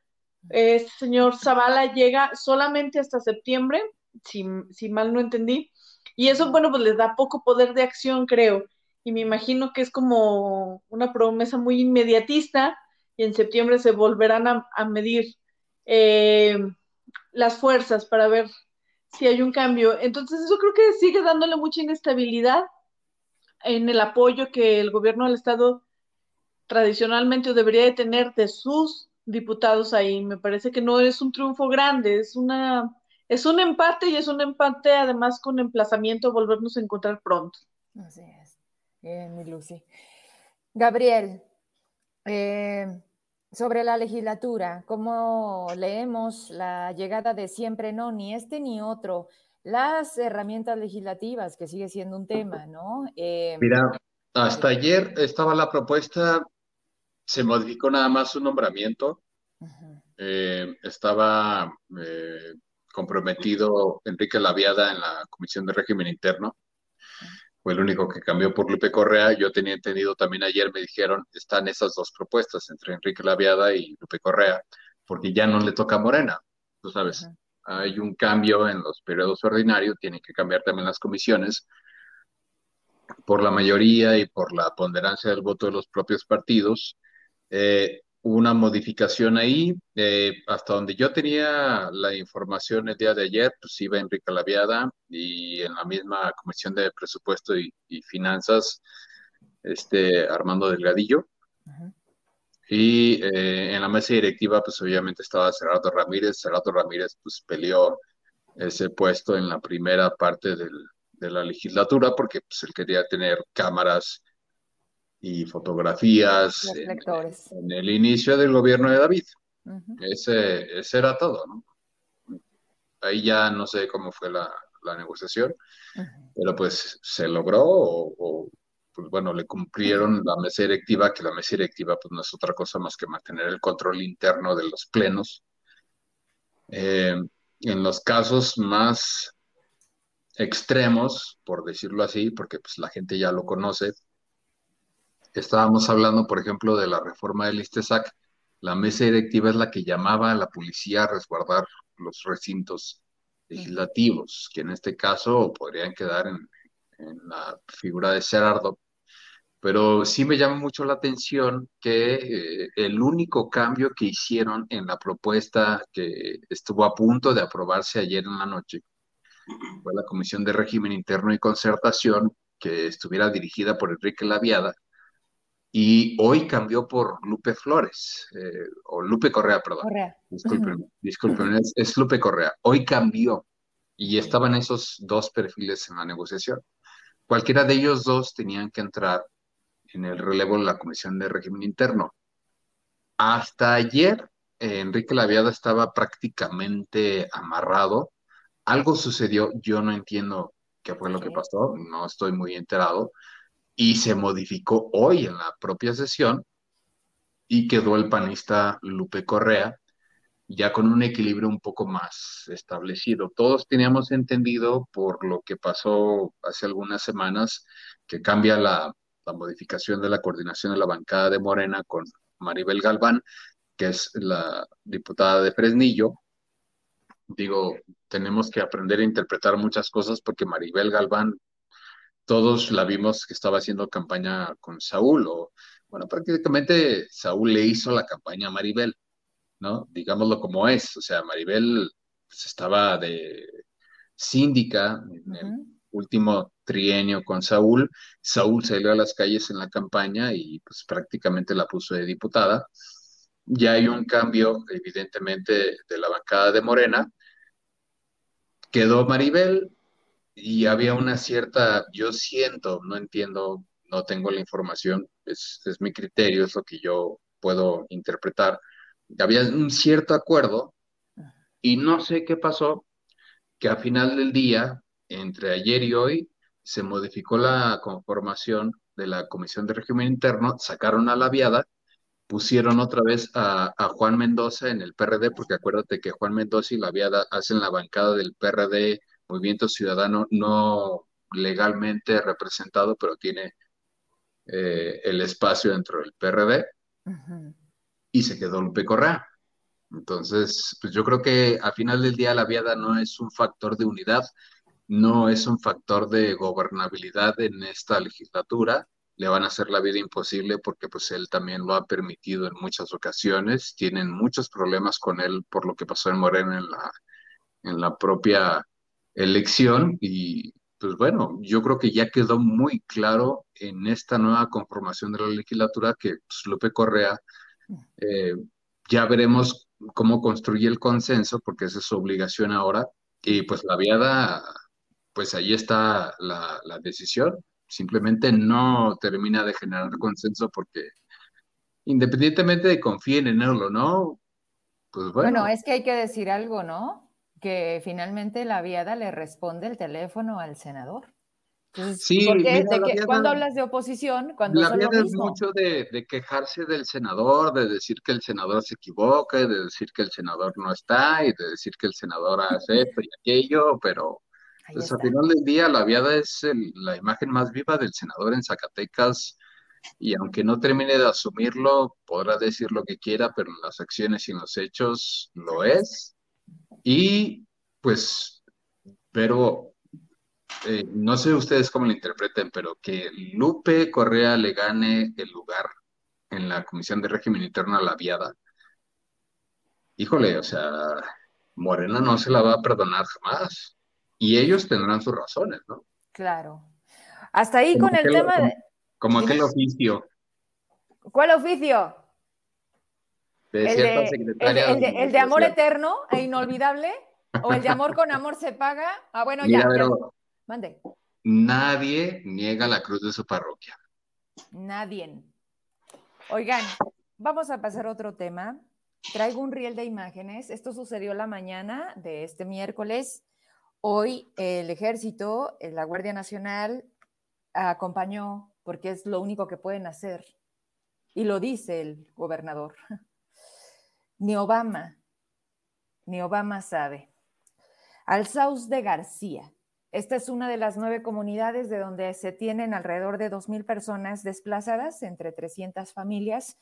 este señor Zavala llega solamente hasta septiembre, si, si mal no entendí, y eso, bueno, pues les da poco poder de acción, creo. Y me imagino que es como una promesa muy inmediatista y en septiembre se volverán a, medir eh, las fuerzas para ver si hay un cambio. Entonces, eso creo que sigue dándole mucha inestabilidad en el apoyo que el gobierno del Estado tradicionalmente debería de tener de sus diputados ahí. Me parece que no es un triunfo grande, es una es un empate y es un empate además con emplazamiento volvernos a encontrar pronto. Así es. Bien, mi Lucy. Gabriel, eh, sobre la legislatura, ¿cómo leemos la llegada de siempre no, ni este ni otro? Las herramientas legislativas, que sigue siendo un tema, ¿no? Eh, Mira, hasta ayer estaba la propuesta, se modificó nada más su nombramiento. Eh, estaba comprometido Enrique Laviada en la Comisión de Régimen Interno fue el único que cambió por Lupe Correa. Yo tenía entendido también ayer, me dijeron, están esas dos propuestas entre Enrique Laviada y Lupe Correa, porque ya no le toca a Morena. Tú sabes, hay un cambio en los periodos ordinarios, tienen que cambiar también las comisiones por la mayoría y por la ponderancia del voto de los propios partidos. Eh, una modificación ahí. Eh, hasta donde yo tenía la información el día de ayer, pues iba Enrique Laviada y en la misma Comisión de Presupuesto y, Finanzas, este Armando Delgadillo. Y eh, en la mesa directiva, pues obviamente estaba Cerrato Ramírez. Cerrato Ramírez, pues peleó ese puesto en la primera parte del, de la legislatura porque pues, él quería tener cámaras y fotografías en, el inicio del gobierno de David. ese, ese, era todo, ¿no? Ahí ya no sé cómo fue la, la negociación, pero pues se logró o, pues bueno, le cumplieron la mesa directiva, que la mesa directiva pues no es otra cosa más que mantener el control interno de los plenos. Eh, en los casos más extremos, por decirlo así, porque pues la gente ya lo conoce, estábamos hablando, por ejemplo, de la reforma del ISTESAC, la mesa directiva es la que llamaba a la policía a resguardar los recintos legislativos, que en este caso podrían quedar en, la figura de Gerardo. Pero sí me llama mucho la atención que eh, el único cambio que hicieron en la propuesta que estuvo a punto de aprobarse ayer en la noche fue la Comisión de Régimen Interno y Concertación, que estuviera dirigida por Enrique Laviada, y hoy cambió por Lupe Flores, eh, o Lupe Correa, perdón. Correa. Disculpen, es, Lupe Correa. Hoy cambió y estaban esos dos perfiles en la negociación. Cualquiera de ellos dos tenían que entrar en el relevo de la Comisión de Régimen Interno. Hasta ayer, eh, Enrique Laviada estaba prácticamente amarrado. Algo sucedió, yo no entiendo qué fue lo que pasó, no estoy muy enterado y se modificó hoy en la propia sesión y quedó el panista Lupe Correa ya con un equilibrio un poco más establecido. Todos teníamos entendido por lo que pasó hace algunas semanas que cambia la, modificación de la coordinación de la bancada de Morena con Maribel Galván, que es la diputada de Fresnillo. Digo, tenemos que aprender a interpretar muchas cosas porque Maribel Galván todos la vimos que estaba haciendo campaña con Saúl, o bueno, prácticamente Saúl le hizo la campaña a Maribel, ¿no? Digámoslo como es, o sea, Maribel pues, estaba de síndica en el último trienio con Saúl, Saúl salió a las calles en la campaña y pues prácticamente la puso de diputada. Ya hay un cambio, evidentemente, de la bancada de Morena. Quedó Maribel, y había una cierta, yo siento, no entiendo, no tengo la información, es, es mi criterio, es lo que yo puedo interpretar. Había un cierto acuerdo y no sé qué pasó, que a final del día, entre ayer y hoy, se modificó la conformación de la Comisión de Régimen Interno, sacaron a la viada, pusieron otra vez a, a, Juan Mendoza en el PRD, porque acuérdate que Juan Mendoza y la viada hacen la bancada del PRD Movimiento Ciudadano no legalmente representado, pero tiene eh, el espacio dentro del PRD, y se quedó Lupe Correa. Entonces, pues yo creo que al final del día la viada no es un factor de unidad, no es un factor de gobernabilidad en esta legislatura. le van a hacer la vida imposible porque pues él también lo ha permitido en muchas ocasiones. Tienen muchos problemas con él por lo que pasó en Morena en la, en la propia elección y pues bueno, yo creo que ya quedó muy claro en esta nueva conformación de la legislatura que pues, Lupe Correa, eh, ya veremos cómo construye el consenso, porque esa es su obligación ahora, y pues la viada, pues ahí está la, la decisión, simplemente no termina de generar consenso porque independientemente de confíen en él o no, pues bueno. Bueno, es que hay que decir algo, ¿no? Que finalmente la viada le responde el teléfono al senador. sí, porque cuando hablas de oposición, cuando la viada es mucho de, de, quejarse del senador, de decir que el senador se equivoca, de decir que el senador no está y de decir que el senador hace *laughs* esto y aquello, pero pues al final del día, la viada es la imagen más viva del senador en Zacatecas y aunque no termine de asumirlo, podrá decir lo que quiera, pero en las acciones y en los hechos lo es. Y pues, pero eh, no sé ustedes cómo lo interpreten, pero que Lupe Correa le gane el lugar en la Comisión de Régimen Interno a la viada. Híjole, o sea, Morena no se la va a perdonar jamás y ellos tendrán sus razones, ¿no? Claro. Hasta ahí con el tema de... Como, aquel oficio. ¿Cuál oficio? De el, de, secretaria el, de, el de amor eterno e inolvidable, o el de amor con amor se paga. Ah, bueno, Mira, ya. pero Mande. Nadie niega la cruz de su parroquia. Nadie. Oigan, vamos a pasar a otro tema. Traigo un riel de imágenes. Esto sucedió la mañana de este miércoles. Hoy el ejército, eh, la Guardia Nacional, acompañó, porque es lo único que pueden hacer, y lo dice el gobernador. Ni Obama, ni Obama sabe. Al Saus de García. Esta es una de las nueve comunidades de donde se tienen alrededor de 2.000 personas desplazadas, entre 300 familias,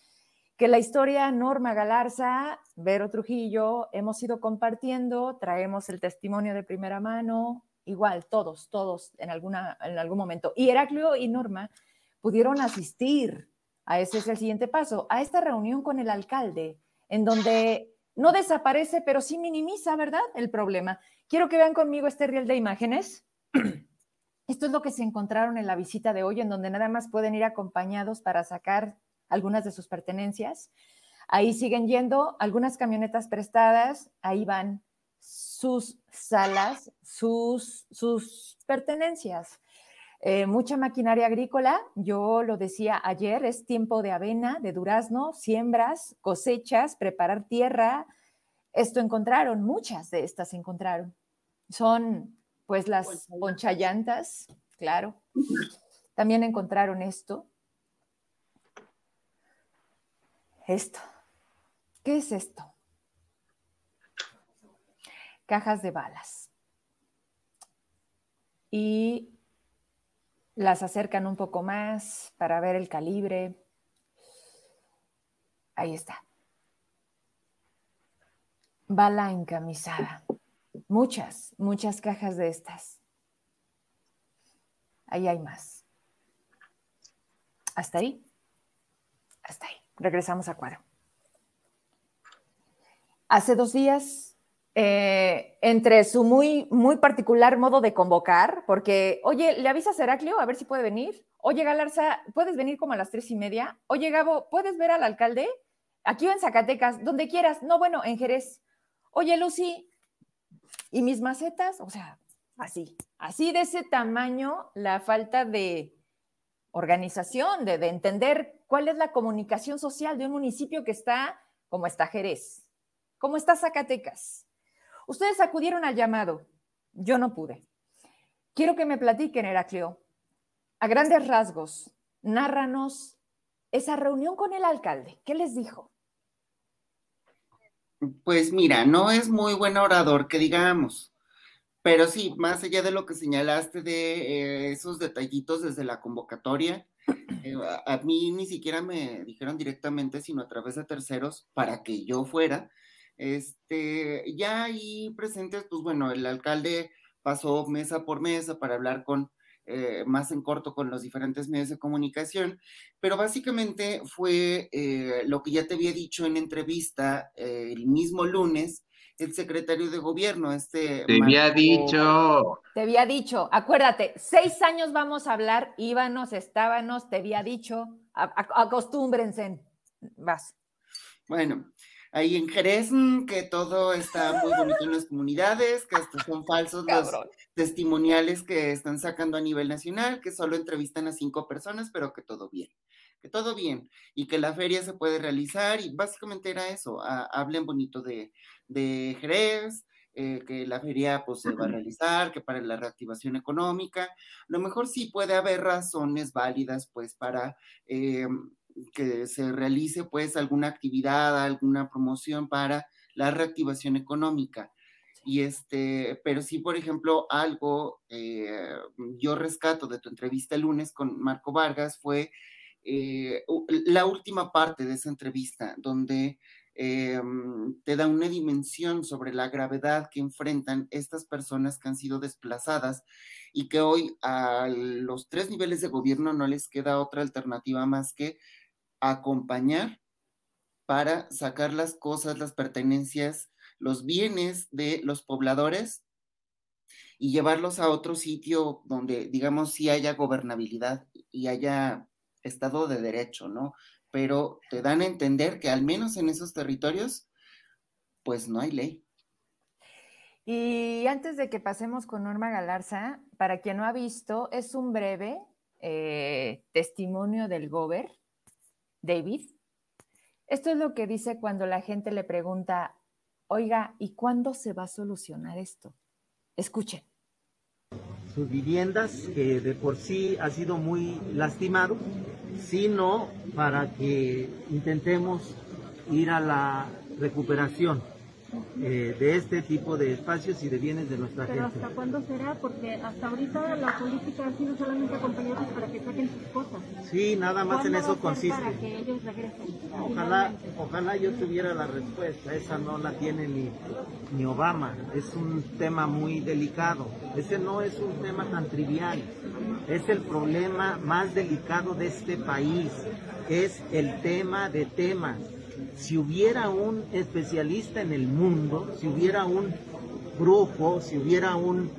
que la historia Norma Galarza, Vero Trujillo, hemos ido compartiendo, traemos el testimonio de primera mano, igual, todos, todos en, alguna, en algún momento. Y Heraclio y Norma pudieron asistir a ese es el siguiente paso, a esta reunión con el alcalde, en donde no desaparece, pero sí minimiza, ¿verdad? El problema. Quiero que vean conmigo este riel de imágenes. *clears throat* Esto es lo que se encontraron en la visita de hoy, en donde nada más pueden ir acompañados para sacar algunas de sus pertenencias. Ahí siguen yendo algunas camionetas prestadas, ahí van sus salas, sus, sus pertenencias. Eh, mucha maquinaria agrícola, yo lo decía ayer, es tiempo de avena, de durazno, siembras, cosechas, preparar tierra. Esto encontraron, muchas de estas encontraron. Son pues las ponchallantas, claro. También encontraron esto, esto. ¿Qué es esto? Cajas de balas. Y las acercan un poco más para ver el calibre. Ahí está. Bala encamisada. Muchas, muchas cajas de estas. Ahí hay más. Hasta ahí. Hasta ahí. Regresamos a cuadro. Hace dos días, eh, entre su muy, muy particular modo de convocar, porque, oye, ¿le avisas a Heraclio a ver si puede venir? Oye, Galarza, ¿puedes venir como a las tres y media? Oye, Gabo, ¿puedes ver al alcalde? Aquí en Zacatecas, donde quieras. No, bueno, en Jerez. Oye, Lucy, ¿y mis macetas? O sea, así, así de ese tamaño la falta de organización, de, de entender cuál es la comunicación social de un municipio que está como está Jerez, como está Zacatecas. Ustedes acudieron al llamado, yo no pude. Quiero que me platiquen, Heraclio, a grandes rasgos, nárranos esa reunión con el alcalde. ¿Qué les dijo? Pues mira, no es muy buen orador, que digamos, pero sí, más allá de lo que señalaste de eh, esos detallitos desde la convocatoria, eh, a, mí ni siquiera me dijeron directamente, sino a través de terceros, para que yo fuera. Este, ya ahí presentes, pues bueno, el alcalde pasó mesa por mesa para hablar con eh, más en corto con los diferentes medios de comunicación, pero básicamente fue eh, lo que ya te había dicho en entrevista el mismo lunes el secretario de gobierno, este... Te había dicho. Te había dicho, acuérdate, seis años vamos a hablar, íbamos, estábamos, te había dicho, acostúmbrense. Vas. Bueno, ahí en Jerez, mm, que todo está muy bonito en las comunidades, que estos son falsos los testimoniales que están sacando a nivel nacional, que solo entrevistan a cinco personas, pero que todo bien, que todo bien, y que la feria se puede realizar, y básicamente era eso, hablen bonito de, de Jerez, eh, que la feria pues, se va a realizar, que para la reactivación económica, a lo mejor sí puede haber razones válidas pues para eh, que se realice pues alguna actividad, alguna promoción para la reactivación económica. Y este, pero sí, por ejemplo, algo eh, yo rescato de tu entrevista el lunes con Marco Vargas fue la última parte de esa entrevista, donde eh, te da una dimensión sobre la gravedad que enfrentan estas personas que han sido desplazadas y que hoy a los tres niveles de gobierno no les queda otra alternativa más que acompañar para sacar las cosas, las pertenencias, los bienes de los pobladores y llevarlos a otro sitio donde, digamos, sí haya gobernabilidad y haya Estado de Derecho, ¿no? pero te dan a entender que al menos en esos territorios, pues no hay ley. Y antes de que pasemos con Norma Galarza, para quien no ha visto, es un breve eh, testimonio del Gober, David. Esto es lo que dice cuando la gente le pregunta, oiga, ¿y cuándo se va a solucionar esto? Escuchen. Sus viviendas, que de por sí ha sido muy lastimado, sino para que intentemos ir a la recuperación eh, de este tipo de espacios y de bienes de nuestra ¿Pero gente. hasta cuándo será? Porque hasta ahorita la política ha sido solamente acompañarlos para que saquen sus cosas. Sí, nada más en eso consiste. Para que ellos regresen. Ojalá, ojalá yo tuviera la respuesta, esa no la tiene ni, ni Obama, es un tema muy delicado, ese no es un tema tan trivial, es el problema más delicado de este país, es el tema de temas si hubiera un especialista en el mundo, si hubiera un brujo, si hubiera un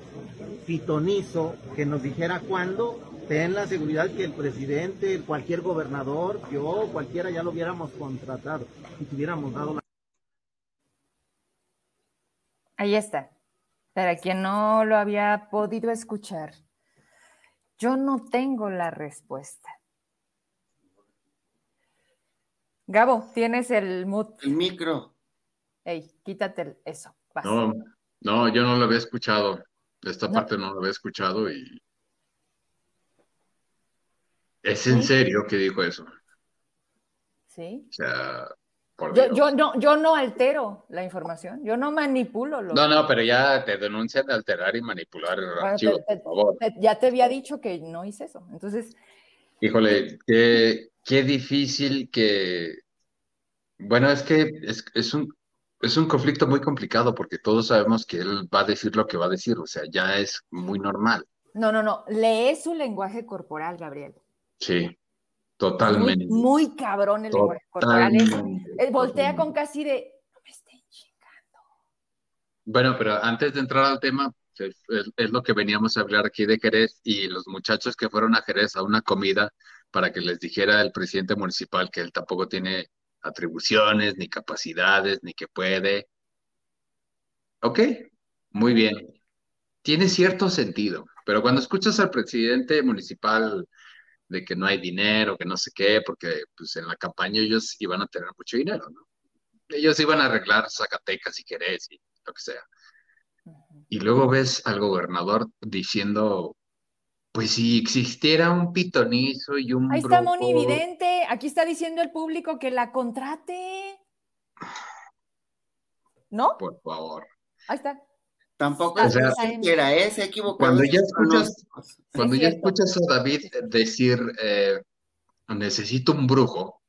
pitonizo que nos dijera cuándo, ten la seguridad que el presidente, cualquier gobernador, yo, cualquiera ya lo hubiéramos contratado y tuviéramos dado la... Ahí está. Para quien no lo había podido escuchar, yo no tengo la respuesta. Gabo, tienes el mood. El micro. Ey, quítate eso. No, no, yo no lo había escuchado. Esta parte no lo había escuchado y. ¿Es en serio que dijo eso? Sí. O sea, yo, no, yo no altero la información, yo no manipulo. Lo no, no, pero ya te denuncian de alterar y manipular el archivo, por favor. ya te había dicho que no hice eso. Entonces. Híjole, qué, qué difícil que, bueno, es que es, es, un, es un conflicto muy complicado porque todos sabemos que él va a decir lo que va a decir, o sea, ya es muy normal. No, no, no, lee su lenguaje corporal, Gabriel. Sí, totalmente. Muy, cabrón el lenguaje corporal. Es, voltea con casi de, no me estén chingando. Bueno, pero antes de entrar al tema, es, es, lo que veníamos a hablar aquí de Jerez y los muchachos que fueron a Jerez a una comida para que les dijera el presidente municipal que él tampoco tiene atribuciones, ni capacidades, ni que puede. Ok, muy bien. Tiene cierto sentido, pero cuando escuchas al presidente municipal de que no hay dinero, que no sé qué, porque pues en la campaña ellos iban a tener mucho dinero, ¿no? Ellos iban a arreglar Zacatecas si querés y lo que sea. Y luego ves al gobernador diciendo pues si existiera un pitonizo y un. Ahí está Moni Vidente. Aquí está diciendo el público que la contrate. ¿No? Por favor. Ahí está. Tampoco es era ese equivocado. Cuando ya escuchas, cuando ya escuchas a David decir eh, necesito un brujo.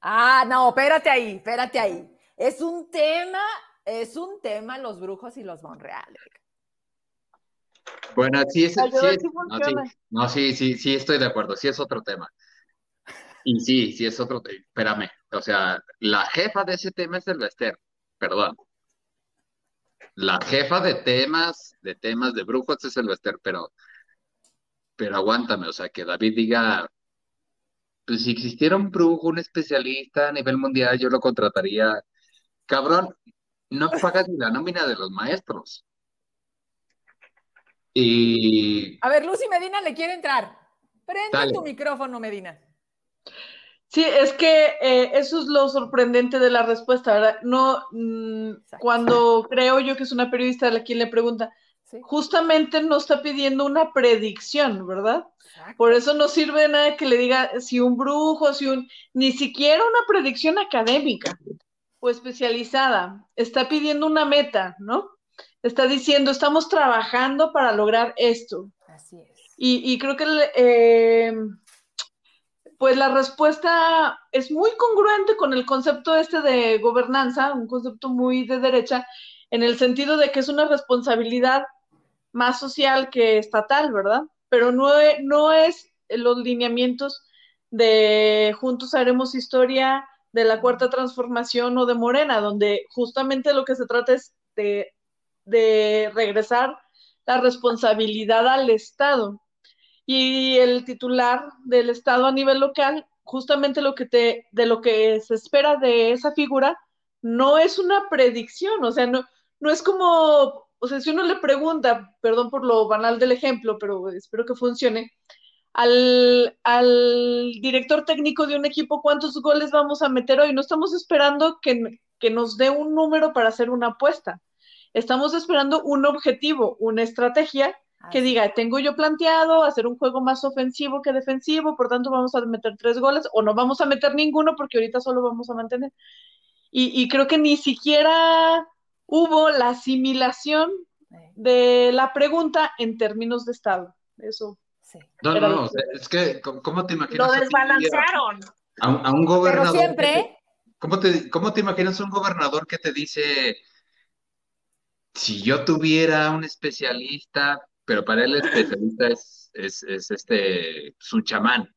Ah, no, espérate ahí, espérate ahí. Es un tema, es un tema los brujos y los Monreales. Bueno, sí, es, sí, no, sí, no, sí, sí, sí, estoy de acuerdo, sí es otro tema. Y sí, sí es otro, te- espérame, o sea, la jefa de ese tema es el Bester, perdón. La jefa de temas, de temas de brujos es el Bester, pero, pero aguántame, o sea, que David diga, pues si existiera un brujo, un especialista a nivel mundial, yo lo contrataría. Cabrón, no pagas ni la nómina de los maestros. Y A ver, Lucy Medina le quiere entrar. Prende Dale. tu micrófono, Medina. Sí, es que eh, eso es lo sorprendente de la respuesta, ¿verdad? No, mm, cuando creo yo que es una periodista a la quien le pregunta, Sí. justamente no está pidiendo una predicción, ¿verdad? Exacto. Por eso no sirve de nada que le diga si un brujo, si un, ni siquiera una predicción académica o especializada. Está pidiendo una meta, ¿no? Está diciendo, estamos trabajando para lograr esto. Así es. Y, y creo que eh, pues la respuesta es muy congruente con el concepto este de gobernanza, un concepto muy de derecha, en el sentido de que es una responsabilidad más social que estatal, ¿verdad? Pero no, no es los lineamientos de Juntos Haremos Historia, de la Cuarta Transformación o de Morena, donde justamente lo que se trata es de, de regresar la responsabilidad al Estado. Y el titular del Estado a nivel local, justamente lo que te, de lo que se espera de esa figura, no es una predicción, o sea, no, no es como, o sea, si uno le pregunta, perdón por lo banal del ejemplo, pero espero que funcione, al, al director técnico de un equipo, ¿cuántos goles vamos a meter hoy? No estamos esperando que, que nos dé un número para hacer una apuesta. Estamos esperando un objetivo, una estrategia que diga, tengo yo planteado hacer un juego más ofensivo que defensivo, por tanto vamos a meter tres goles o no vamos a meter ninguno porque ahorita solo vamos a mantener. Y, y creo que ni siquiera hubo la asimilación de la pregunta en términos de Estado. Eso. sí. no, no, lo o sea, es que, ¿cómo, te imaginas Lo desbalancearon. a, un- a un Pero gobernador? te- siempre, ¿Cómo te, cómo te imaginas un gobernador que te dice, si yo tuviera un especialista, pero para él el especialista es, es, es este, es un chamán,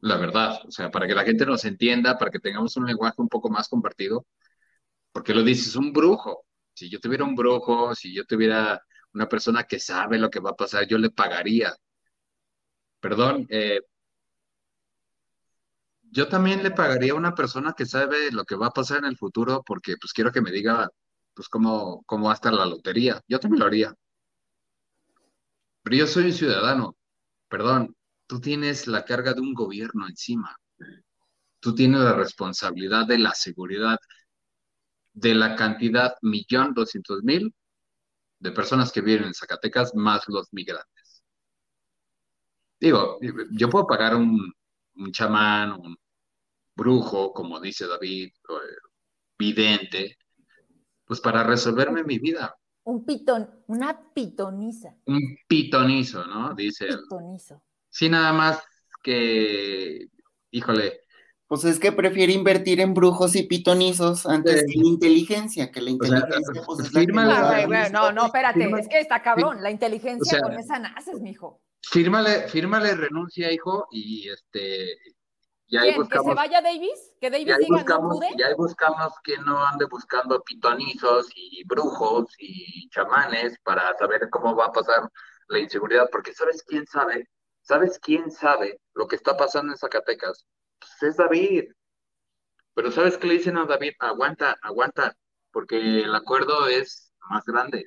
la verdad, o sea, para que la gente nos entienda, para que tengamos un lenguaje un poco más compartido, porque lo dices, un brujo, si yo tuviera un brujo, si yo tuviera una persona que sabe lo que va a pasar, yo le pagaría. Perdón, eh, yo también le pagaría a una persona que sabe lo que va a pasar en el futuro porque pues quiero que me diga pues cómo, cómo va a estar la lotería. Yo también lo haría. Pero yo soy un ciudadano. Perdón, tú tienes la carga de un gobierno encima. Tú tienes la responsabilidad de la seguridad de la cantidad millón doscientos mil de personas que viven en Zacatecas más los migrantes. Digo, yo puedo pagar un, un chamán, un brujo, como dice David, eh, vidente, pues para resolverme mi vida. un pitón, una pitoniza. Un pitonizo, ¿no? Dice él. Pitonizo. Sí, nada más que, híjole, Pues es que prefiere invertir en brujos y pitonizos antes Sí. que en inteligencia, que la O sea, inteligencia pues es la que güey, no, no, espérate, Firma- es que está cabrón, la inteligencia o sea, con esa naces, mijo. fírmale, fírmale renuncia, hijo, y este, y ahí ¿Quién? ¿Que se buscamos. vaya Davis? ¿Que Y Davis ahí diga no buscamos, pude? y ahí buscamos que no ande buscando pitonizos y brujos y chamanes para saber cómo va a pasar la inseguridad, porque ¿sabes quién sabe? ¿Sabes quién sabe lo que está pasando en Zacatecas? Pues es David. Pero ¿sabes qué le dicen a David? Aguanta, aguanta, porque el acuerdo es más grande.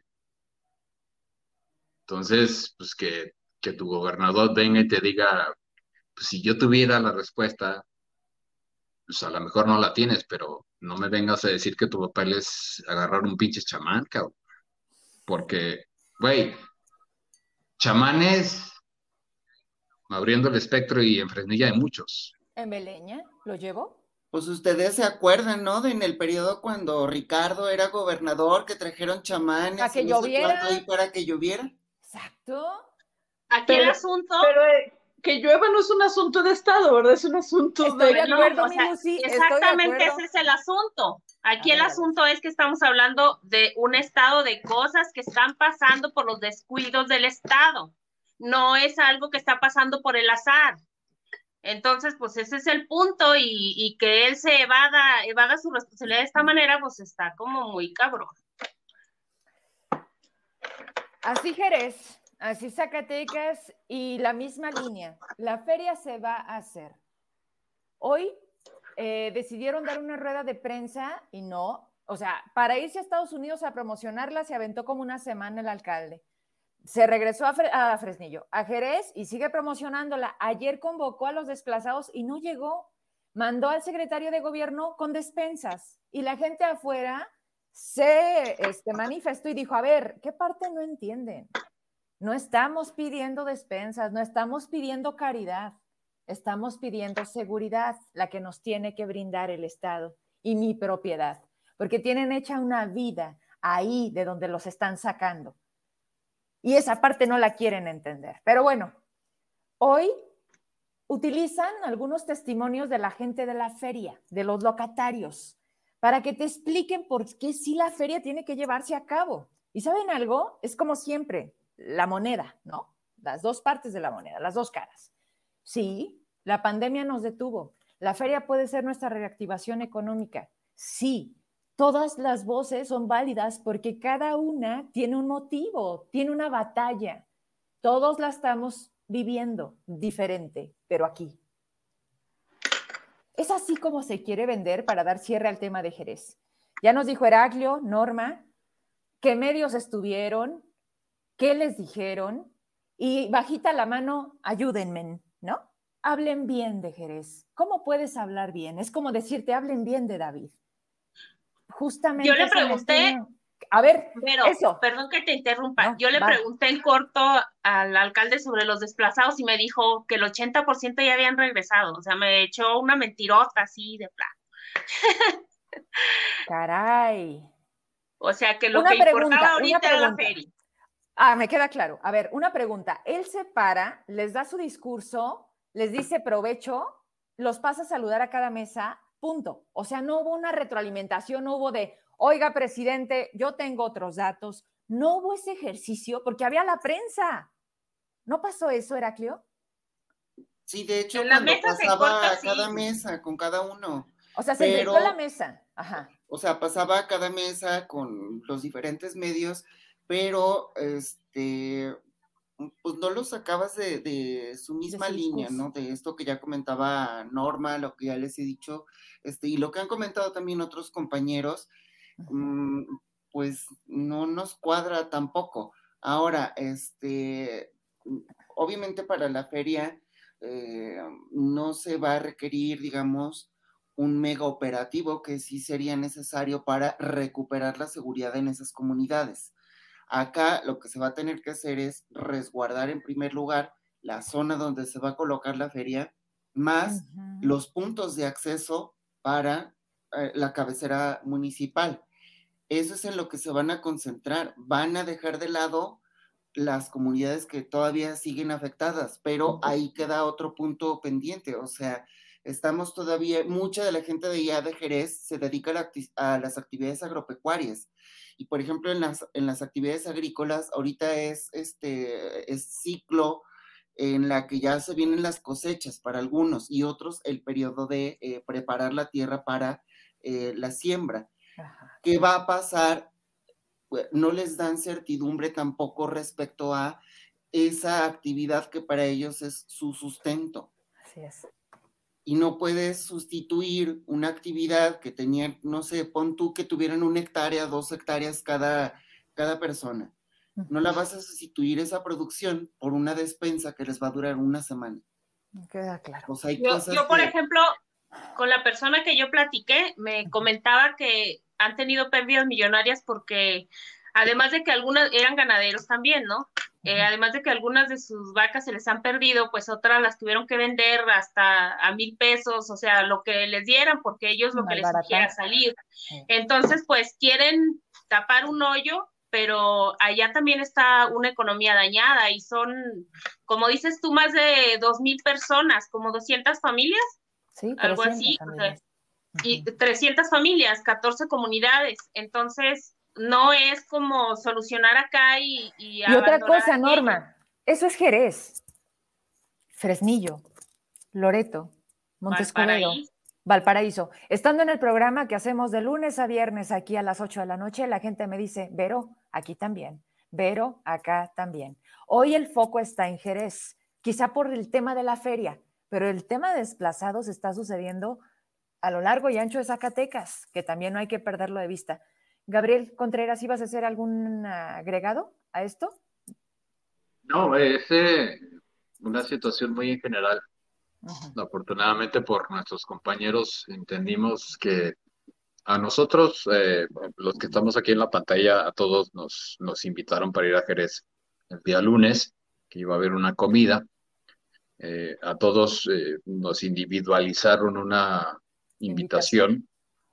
Entonces, pues que, que tu gobernador venga y te diga, pues si yo tuviera la respuesta, pues a lo mejor no la tienes, pero no me vengas a decir que tu papel es agarrar un pinche chamán, cabrón. Porque, güey, chamanes abriendo el espectro y en Fresnilla hay muchos. ¿En Beleña? ¿Lo llevo? Pues ustedes se acuerdan, ¿no? De en el periodo cuando Ricardo era gobernador, que trajeron chamanes Para que no lloviera. ahí para que lloviera. Exacto. Aquí el asunto, Pero eh, que llueva no es un asunto de Estado, ¿verdad? Es un asunto Estoy de no, acuerdo, o sea, mi Lucy, estoy de exactamente ese es el asunto. Aquí el asunto es que estamos hablando de un estado de cosas que están pasando por los descuidos del Estado. No es algo que está pasando por el azar. Entonces, pues ese es el punto y, que él se evada, evada su responsabilidad de esta manera, pues está como muy cabrón. Así Jerez, así Zacatecas y la misma línea. La feria se va a hacer. Hoy eh, decidieron dar una rueda de prensa y no, o sea, para irse a Estados Unidos a promocionarla se aventó como una semana el alcalde. Se regresó a, Fresnillo, a Jerez y sigue promocionándola. Ayer convocó a los desplazados y no llegó. Mandó al secretario de gobierno con despensas y la gente afuera se este, manifestó y dijo, a ver, ¿qué parte no entienden? No estamos pidiendo despensas, no estamos pidiendo caridad. Estamos pidiendo seguridad, la que nos tiene que brindar el Estado y mi propiedad, porque tienen hecha una vida ahí de donde los están sacando. Y esa parte no la quieren entender. Pero bueno, hoy utilizan algunos testimonios de la gente de la feria, de los locatarios, para que te expliquen por qué sí la feria tiene que llevarse a cabo. ¿Y saben algo? Es como siempre, la moneda, ¿no? Las dos partes de la moneda, las dos caras. Sí, la pandemia nos detuvo. La feria puede ser nuestra reactivación económica. Sí, todas las voces son válidas porque cada una tiene un motivo, tiene una batalla. Todos la estamos viviendo diferente, pero aquí. Es así como se quiere vender para dar cierre al tema de Jerez. Ya nos dijo Heraclio, Norma, qué medios estuvieron, qué les dijeron y bajita la mano, ayúdenme, ¿no? hablen bien de Jerez. ¿Cómo puedes hablar bien? Es como decirte, hablen bien de David. Justamente. Yo le pregunté. A ver, pero, eso. perdón que te interrumpa. Yo le pregunté en corto al alcalde sobre los desplazados y me dijo que el 80% ya habían regresado. O sea, me echó una mentirota así de plan. Caray. *laughs* O sea, que lo que importaba ahorita era la feria. Ah, me queda claro. A ver, una pregunta. Él se para, les da su discurso les dice provecho, los pasa a saludar a cada mesa, punto. O sea, no hubo una retroalimentación, no hubo de, oiga, presidente, yo tengo otros datos. No hubo ese ejercicio porque había la prensa. ¿No pasó eso, Heraclio? Sí, de hecho, la mesa pasaba a cada mesa con cada uno. O sea, se pero, la mesa. Ajá. O sea, pasaba a cada mesa con los diferentes medios, pero este, pues no lo sacabas de, su misma línea, ¿no? De esto que ya comentaba Norma, lo que ya les he dicho, este, y lo que han comentado también otros compañeros, mm, pues no nos cuadra tampoco. Ahora, este, obviamente para la feria eh, no se va a requerir, digamos, un mega operativo que sí sería necesario para recuperar la seguridad en esas comunidades. Acá lo que se va a tener que hacer es resguardar en primer lugar la zona donde se va a colocar la feria, más los puntos de acceso para eh, la cabecera municipal. Eso es en lo que se van a concentrar. Van a dejar de lado las comunidades que todavía siguen afectadas, pero ahí queda otro punto pendiente. O sea, estamos todavía, mucha de la gente de allá de Jerez se dedica a las actividades agropecuarias y por ejemplo, en las, en las actividades agrícolas, ahorita es este es ciclo en la que ya se vienen las cosechas para algunos y otros el periodo de eh, preparar la tierra para eh, la siembra. ¿Qué va a pasar? Pues, no les dan certidumbre tampoco respecto a esa actividad que para ellos es su sustento. Así es y no puedes sustituir una actividad que tenían, no sé, pon tú que tuvieran una hectárea, dos hectáreas cada, cada persona. No la vas a sustituir esa producción por una despensa que les va a durar una semana. Queda claro. Pues yo, por ejemplo, con la persona que yo platiqué, me comentaba que han tenido pérdidas millonarias porque además de que algunas eran ganaderos también, ¿no? Eh, además de que algunas de sus vacas se les han perdido, pues otras las tuvieron que vender hasta a mil pesos, o sea, lo que les dieran, porque ellos lo que les quiera salir. Entonces, pues quieren tapar un hoyo, pero allá también está una economía dañada y son, como dices tú, más de dos mil personas, como 200 familias, sí, algo así. y 300 familias, 14 comunidades. Entonces, no es como solucionar acá y... Y, y otra cosa, Norma, eso es Jerez, Fresnillo, Loreto, Montescovedo, Valparaíso. Estando en el programa que hacemos de lunes a viernes aquí a las 8 de la noche, la gente me dice, Vero, aquí también, Vero, acá también. Hoy el foco está en Jerez, quizá por el tema de la feria, pero el tema de desplazados está sucediendo a lo largo y ancho de Zacatecas, que también no hay que perderlo de vista. Gabriel Contreras, ¿ibas a hacer algún agregado a esto? No, es eh, una situación muy en general. Afortunadamente por nuestros compañeros entendimos que a nosotros, eh, los que estamos aquí en la pantalla, a todos nos, nos invitaron para ir a Jerez el día lunes, que iba a haber una comida. Eh, a todos nos individualizaron una invitación,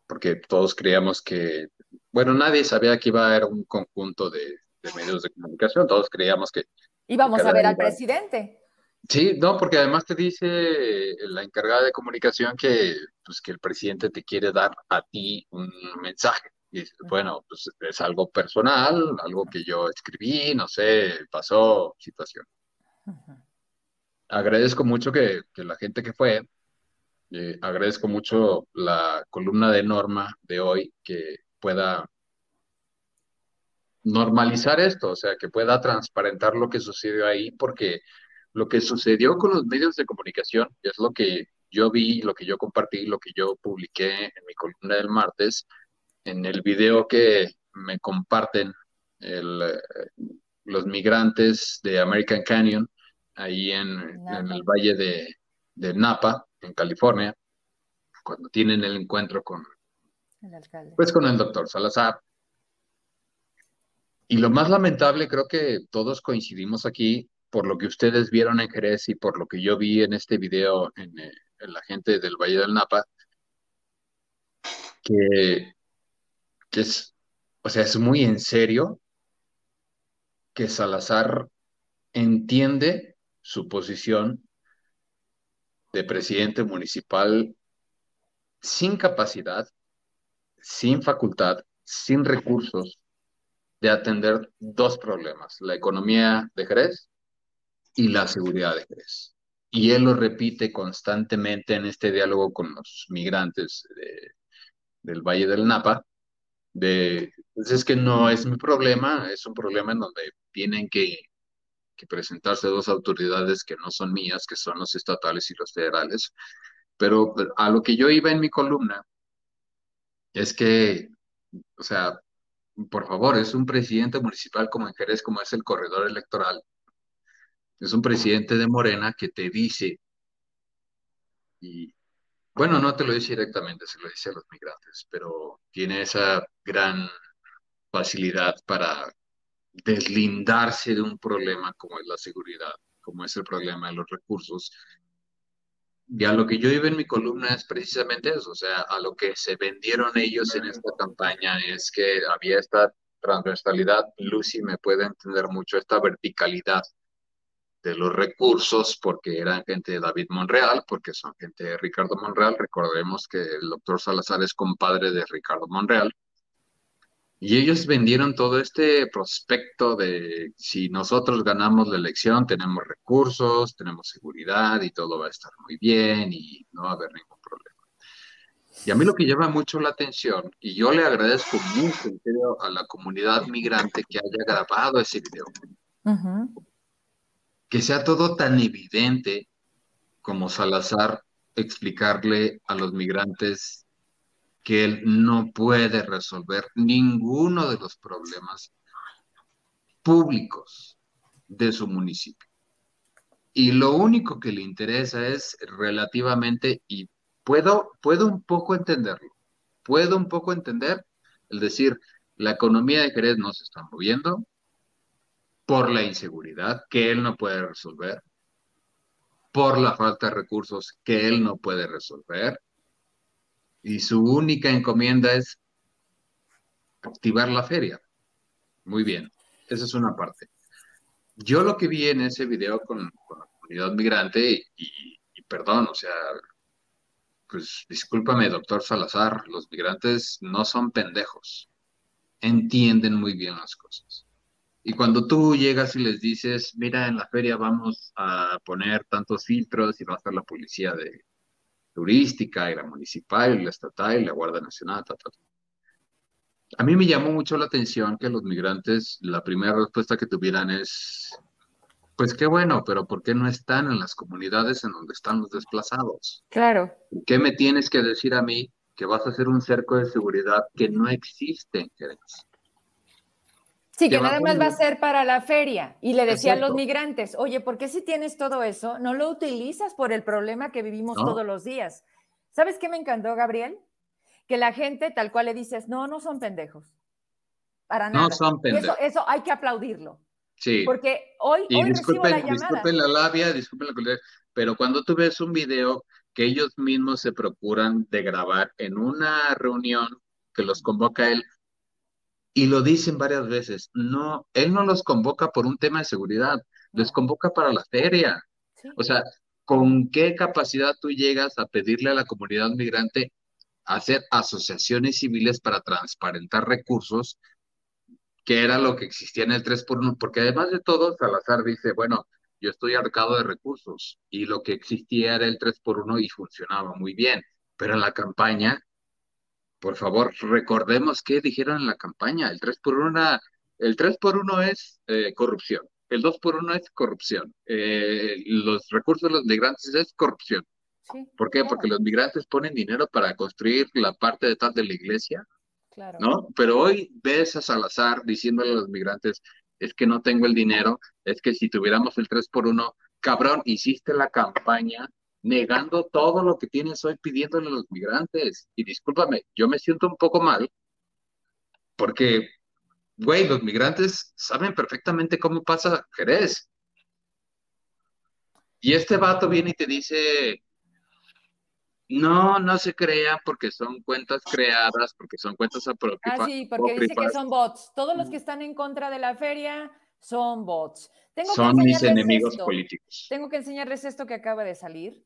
porque todos creíamos que, bueno, nadie sabía que iba a haber un conjunto de, medios de comunicación, todos creíamos que... Íbamos a ver al presidente. Sí, no, porque además te dice la encargada de comunicación que, pues, que el presidente te quiere dar a ti un mensaje. Y bueno, pues es algo personal, algo que yo escribí, no sé, pasó, situación. Agradezco mucho que, que la gente que fue, eh, agradezco mucho la columna de Norma de hoy que pueda normalizar esto, o sea, que pueda transparentar lo que sucedió ahí, porque lo que sucedió con los medios de comunicación, es lo que yo vi, lo que yo compartí, lo que yo publiqué en mi columna del martes, en el video que me comparten los migrantes de American Canyon, ahí en, el valle de, de Napa, en California, cuando tienen el encuentro con Pues con el doctor Salazar. Y lo más lamentable, creo que todos coincidimos aquí, por lo que ustedes vieron en Jerez y por lo que yo vi en este video en, eh, la gente del Valle del Napa, que, que es, o sea, es muy en serio que Salazar entiende su posición de presidente municipal sin capacidad, sin facultad, sin recursos de atender dos problemas, la economía de Jerez y la seguridad de Jerez. Y él lo repite constantemente en este diálogo con los migrantes del Valle del Napa, pues es que no es mi problema, es un problema en donde tienen que presentarse dos autoridades que no son mías, que son los estatales y los federales. Pero a lo que yo iba en mi columna es que, o sea, por favor, es un presidente municipal como en Jerez, como es el corredor electoral. Es un presidente de Morena que te dice, y bueno, no te lo dice directamente, se lo dice a los migrantes, pero tiene esa gran facilidad para deslindarse de un problema como es la seguridad, como es el problema de los recursos. Y a lo que yo iba en mi columna es precisamente eso, o sea, a lo que se vendieron ellos en esta campaña es que había esta transversalidad, Lucy me puede entender mucho esta verticalidad de los recursos, porque eran gente de David Monreal, porque son gente de Ricardo Monreal. Recordemos que el doctor Salazar es compadre de Ricardo Monreal. Y ellos vendieron todo este prospecto de si nosotros ganamos la elección, tenemos recursos, tenemos seguridad y todo va a estar muy bien y no va a haber ningún problema. Y a mí lo que llama mucho la atención, y yo le agradezco mucho a la comunidad migrante que haya grabado ese video, que sea todo tan evidente como Salazar explicarle a los migrantes que él no puede resolver ninguno de los problemas públicos de su municipio. Y lo único que le interesa es relativamente, y puedo, puedo un poco entenderlo, puedo un poco entender el decir, la economía de Jerez no se está moviendo por la inseguridad que él no puede resolver, por la falta de recursos que él no puede resolver, y su única encomienda es activar la feria. Muy bien, esa es una parte. Yo lo que vi en ese video con, la comunidad migrante, y, perdón, o sea, pues discúlpame, doctor Salazar, los migrantes no son pendejos, entienden muy bien las cosas. Y cuando tú llegas y les dices, mira, en la feria vamos a poner tantos filtros y va a estar la policía de turística y la municipal y la estatal y la Guardia Nacional, a mí me llamó mucho la atención que los migrantes, la primera respuesta que tuvieran es, pues qué bueno, pero ¿por qué no están en las comunidades en donde están los desplazados? Claro. ¿Qué me tienes que decir a mí que vas a hacer un cerco de seguridad que no existe en Jerez? Sí, que nada más va a ser para la feria. Y le decían los migrantes, oye, ¿por qué si tienes todo eso, no lo utilizas por el problema que vivimos todos los días? ¿Sabes qué me encantó, Gabriel? que la gente tal cual le dices, no, no son pendejos. Para nada. No son pendejos. Eso, eso hay que aplaudirlo. Sí. Porque hoy, y hoy disculpen, la llamada. disculpen la labia, disculpen la calidad, pero cuando tú ves un video que ellos mismos se procuran de grabar en una reunión que los convoca él, y lo dicen varias veces, no, él no los convoca por un tema de seguridad, los convoca para la feria. O sea, ¿con qué capacidad tú llegas a pedirle a la comunidad migrante hacer asociaciones civiles para transparentar recursos, que era lo que existía en el 3 por 1, porque además de todo, Salazar dice, bueno, yo estoy arcado de recursos y lo que existía era el 3 por 1 y funcionaba muy bien, pero en la campaña, por favor, recordemos qué dijeron en la campaña, el 3 por 1 el 3 por 1 es eh, corrupción, el 2 por 1 es corrupción, eh, los recursos de los migrantes es corrupción, ¿Por qué? Porque los migrantes ponen dinero para construir la parte de tal de la iglesia, claro. ¿no? Pero hoy ves a Salazar diciéndole a los migrantes, es que no tengo el dinero, es que si tuviéramos el 3 por 1, cabrón, hiciste la campaña negando todo lo que tienes hoy pidiéndole a los migrantes. Y discúlpame, yo me siento un poco mal porque, güey, los migrantes saben perfectamente cómo pasa Jerez. Y este vato viene y te dice, no, no se crean porque son cuentas creadas, porque son cuentas apropiadas. Ah, sí, porque dice que son bots. Todos los que están en contra de la feria son bots. son mis enemigos políticos. Tengo que enseñarles esto que acaba de salir.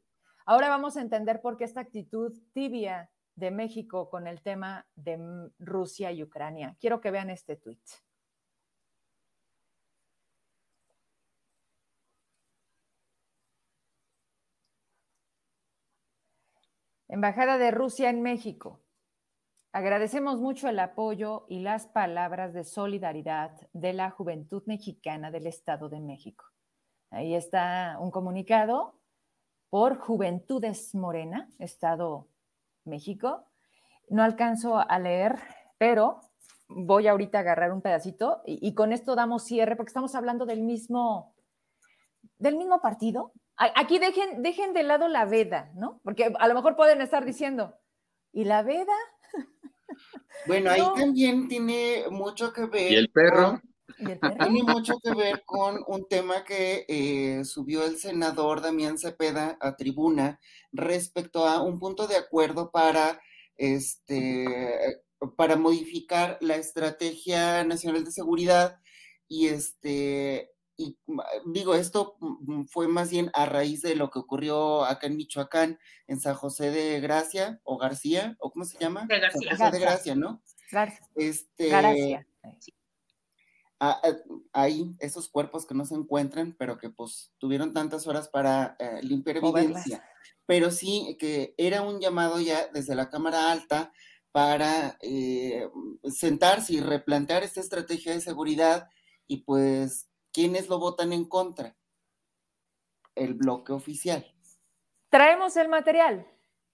Ahora vamos a entender por qué esta actitud tibia de México con el tema de Rusia y Ucrania. Quiero que vean este tweet. Embajada de Rusia en México. Agradecemos mucho el apoyo y las palabras de solidaridad de la juventud mexicana del Estado de México. Ahí está un comunicado por Juventudes Morena, Estado México. No alcanzo a leer, pero voy ahorita a agarrar un pedacito y, y, con esto damos cierre porque estamos hablando del mismo, del mismo partido, Aquí dejen, dejen de lado la veda, ¿no? Porque a lo mejor pueden estar diciendo, ¿y la veda? Bueno, ahí también tiene mucho que ver. ¿Y el perro? *laughs* Tiene mucho que ver con un tema que eh, subió el senador Damián Cepeda a tribuna respecto a un punto de acuerdo para este para modificar la estrategia nacional de seguridad y este y digo, esto mm, fue más bien a raíz de lo que ocurrió acá en Michoacán, en San José de Gracia, o García, o ¿cómo se llama? De García. San José de Gracia, ¿no? García. Este, Gracia. Hay esos cuerpos que no se encuentran, pero que pues tuvieron tantas horas para eh, limpiar evidencia. Pero sí que era un llamado ya desde la Cámara Alta para eh, sentarse y replantear esta estrategia de seguridad y pues ¿Quiénes lo votan en contra? El bloque oficial. Traemos el material.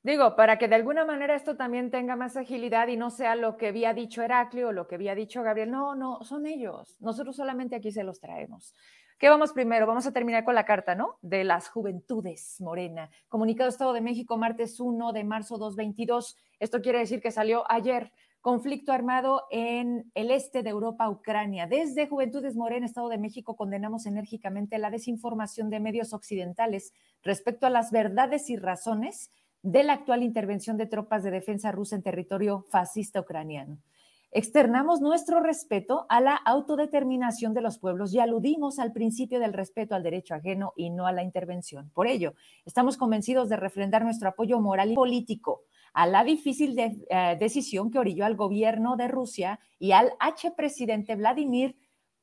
Digo, para que de alguna manera esto también tenga más agilidad y no sea lo que había dicho Heraclio o lo que había dicho Gabriel. No, no, son ellos. Nosotros solamente aquí se los traemos. ¿Qué vamos primero? Vamos a terminar con la carta, ¿no? De las Juventudes Morena. Comunicado Estado de México, martes 1 de marzo 2022. Esto quiere decir que salió ayer conflicto armado en el este de Europa, Ucrania. Desde Juventudes Morena, Estado de México, condenamos enérgicamente la desinformación de medios occidentales respecto a las verdades y razones de la actual intervención de tropas de defensa rusa en territorio fascista ucraniano. externamos nuestro respeto a la autodeterminación de los pueblos y aludimos al principio del respeto al derecho ajeno y no a la intervención. Por ello, estamos convencidos de refrendar nuestro apoyo moral y político a la difícil eh, decisión que orilló al gobierno de Rusia y al H presidente Vladimir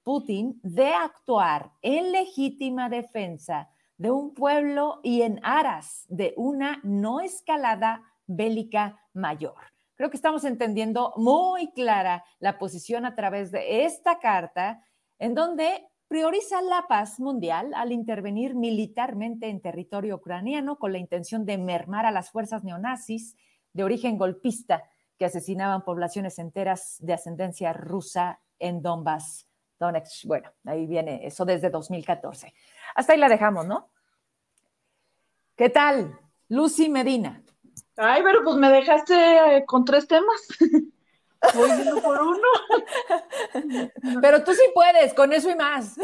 Putin de actuar en legítima defensa de un pueblo y en aras de una no escalada bélica mayor. Creo que estamos entendiendo muy clara la posición a través de esta carta, en donde prioriza la paz mundial al intervenir militarmente en territorio ucraniano con la intención de mermar a las fuerzas neonazis de origen golpista que asesinaban poblaciones enteras de ascendencia rusa en Donbass. Donetsk. Bueno, ahí viene eso desde 2014. Hasta ahí la dejamos, ¿no? ¿Qué tal? Lucy Medina. Ay, pero pues me dejaste eh, con tres temas. *laughs* Voy uno por uno. *laughs* Pero tú sí puedes, con eso y más.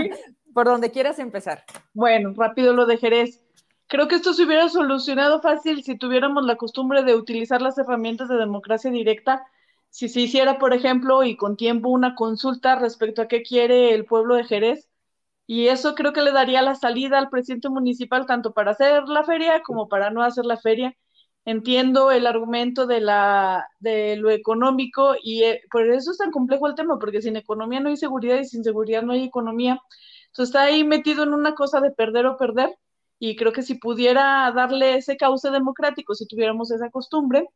*laughs* Por donde quieras empezar. Bueno, rápido lo de Jerez. Creo que esto se hubiera solucionado fácil si tuviéramos la costumbre de utilizar las herramientas de democracia directa. Si se hiciera, por ejemplo, y con tiempo una consulta respecto a qué quiere el pueblo de Jerez. Y eso creo que le daría la salida al presidente municipal tanto para hacer la feria como para no hacer la feria entiendo el argumento de, la, de lo económico y eh, por eso es tan complejo el tema, porque sin economía no hay seguridad y sin seguridad no hay economía. Entonces está ahí metido en una cosa de perder o perder y creo que si pudiera darle ese cauce democrático, si tuviéramos esa costumbre,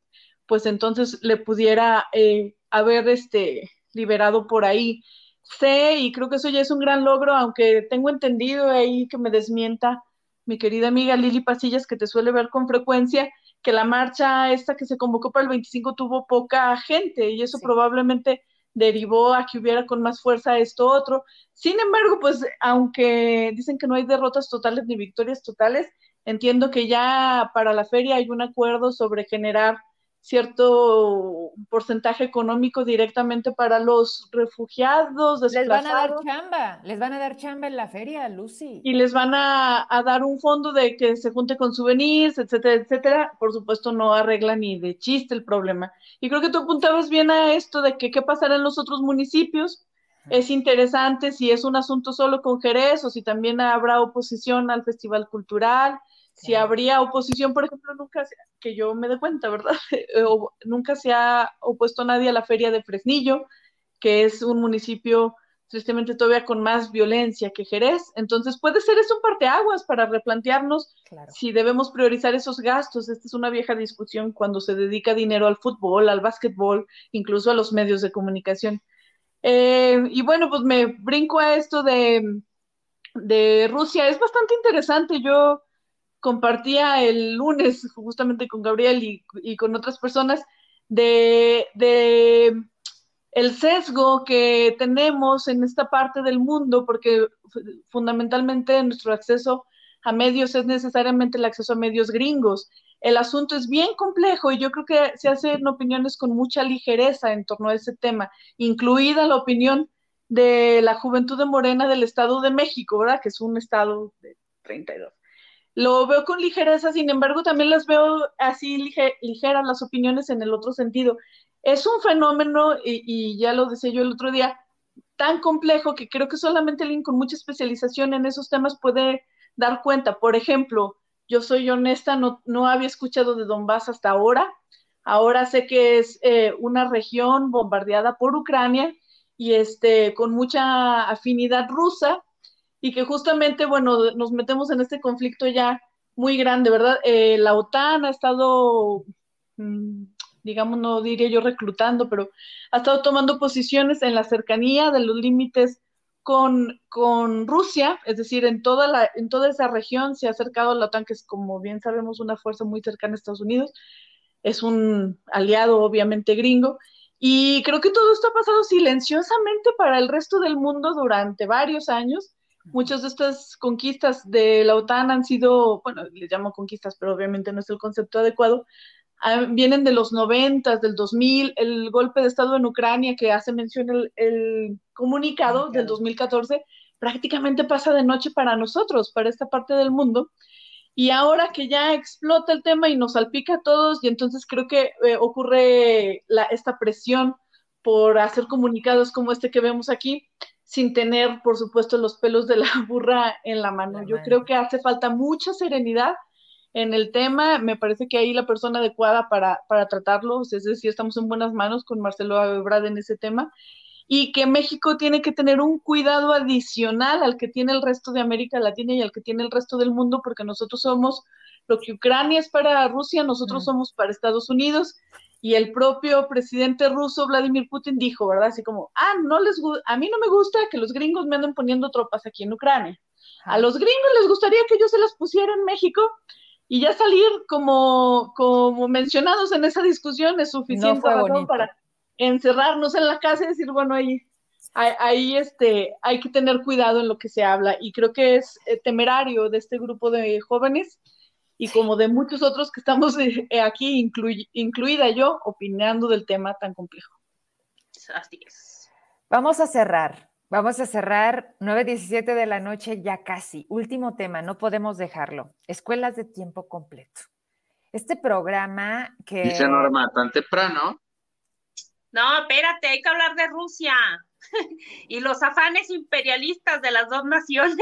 pues entonces le pudiera eh, haber este, liberado por ahí. Sé, y creo que eso ya es un gran logro, aunque tengo entendido ahí que me desmienta mi querida amiga Lili Pasillas, que te suele ver con frecuencia, que la marcha esta que se convocó para el 25 tuvo poca gente y eso probablemente derivó a que hubiera con más fuerza esto otro. Sin embargo, pues aunque dicen que no hay derrotas totales ni victorias totales, entiendo que ya para la feria hay un acuerdo sobre generar cierto porcentaje económico directamente para los refugiados. Les van a dar chamba, les van a dar chamba en la feria, Lucy. Y les van a, dar un fondo de que se junte con souvenirs, etcétera, etcétera. Por supuesto, no arregla ni de chiste el problema. Y creo que tú apuntabas bien a esto de que qué pasará en los otros municipios. Es interesante si es un asunto solo con Jerez o si también habrá oposición al Festival Cultural si habría oposición, por ejemplo, nunca, que yo me dé cuenta, ¿verdad? *laughs* nunca se ha opuesto nadie a la feria de Fresnillo, que es un municipio tristemente todavía con más violencia que Jerez. Entonces puede ser eso un parteaguas para replantearnos si debemos priorizar esos gastos. Esta es una vieja discusión cuando se dedica dinero al fútbol, al básquetbol, incluso a los medios de comunicación. Eh, y bueno, pues me brinco a esto de, de Rusia. Es bastante interesante. Yo compartía el lunes justamente con Gabriel y, con otras personas de, el sesgo que tenemos en esta parte del mundo, porque fundamentalmente nuestro acceso a medios es necesariamente el acceso a medios gringos. El asunto es bien complejo y yo creo que se hacen opiniones con mucha ligereza en torno a ese tema, incluida la opinión de la Juventud de Morena del Estado de México, ¿verdad? Que es un estado de 32 lo veo con ligereza, sin embargo, también las veo así ligeras las opiniones en el otro sentido. Es un fenómeno, y, ya lo decía yo el otro día, tan complejo que creo que solamente alguien con mucha especialización en esos temas puede dar cuenta. Por ejemplo, yo soy honesta, no, no había escuchado de Donbass hasta ahora. Ahora sé que es eh, una región bombardeada por Ucrania y este, con mucha afinidad rusa, y que justamente, bueno, nos metemos en este conflicto ya muy grande, ¿verdad? Eh, la OTAN ha estado, mm, digamos, no diría yo reclutando, pero ha estado tomando posiciones en la cercanía de los límites con, con Rusia, es decir, en toda, la, en toda esa región se ha acercado a la OTAN, que es, como bien sabemos, una fuerza muy cercana a Estados Unidos, es un aliado obviamente gringo, y creo que todo esto ha pasado silenciosamente para el resto del mundo durante varios años, Muchas de estas conquistas de la OTAN han sido, bueno, les llamo conquistas, pero obviamente no es el concepto adecuado, vienen de los 90, del 2000, el golpe de Estado en Ucrania que hace mención el, el comunicado del 2014, prácticamente pasa de noche para nosotros, para esta parte del mundo. Y ahora que ya explota el tema y nos salpica a todos, y entonces creo que eh, ocurre la, esta presión por hacer comunicados como este que vemos aquí, sin tener, por supuesto, los pelos de la *laughs* burra en la mano. Yo creo que hace falta mucha serenidad en el tema. Me parece que ahí la persona adecuada para, para tratarlo, es decir, estamos en buenas manos con Marcelo Ebrard en ese tema y que México tiene que tener un cuidado adicional al que tiene el resto de América Latina y al que tiene el resto del mundo, porque nosotros somos lo que Ucrania es para Rusia, nosotros somos para Estados Unidos. Y el propio presidente ruso, Vladimir Putin, dijo, ¿verdad? Así como, ah, no les a mí no me gusta que los gringos me anden poniendo tropas aquí en Ucrania. A los gringos les gustaría que yo se las pusiera en México y ya salir como, como mencionados en esa discusión es suficiente para encerrarnos en la casa y decir, bueno, ahí, ahí, este, hay que tener cuidado en lo que se habla. Y creo que es eh, temerario de este grupo de jóvenes y como de muchos otros que estamos eh, aquí, incluida yo, opinando del tema tan complejo. Así es. Vamos a cerrar. Vamos a cerrar 9.17 de la noche ya casi. Último tema, no podemos dejarlo. Escuelas de tiempo completo. Este programa que... Dice Norma, tan temprano. No, espérate, hay que hablar de Rusia *laughs* y los afanes imperialistas de las dos naciones.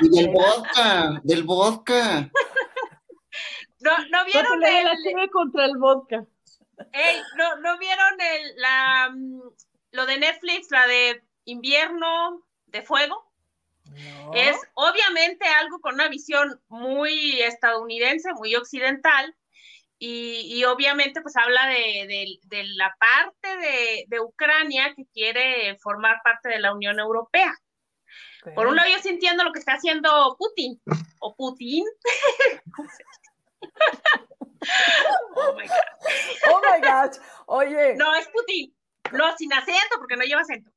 Y del vodka, del vodka. *laughs* No, no vieron el... la contra el vodka. Ey, no, no vieron el, la, lo de Netflix, la de invierno de fuego. Es obviamente algo con una visión muy estadounidense, muy occidental, y, obviamente pues habla de, la parte de, Ucrania que quiere formar parte de la Unión Europea. Por un lado yo sintiendo lo que está haciendo Putin, o Putin. *laughs* oh my God. Oh my God. Oye. No, es Putin. No, sin acento, porque no lleva acento.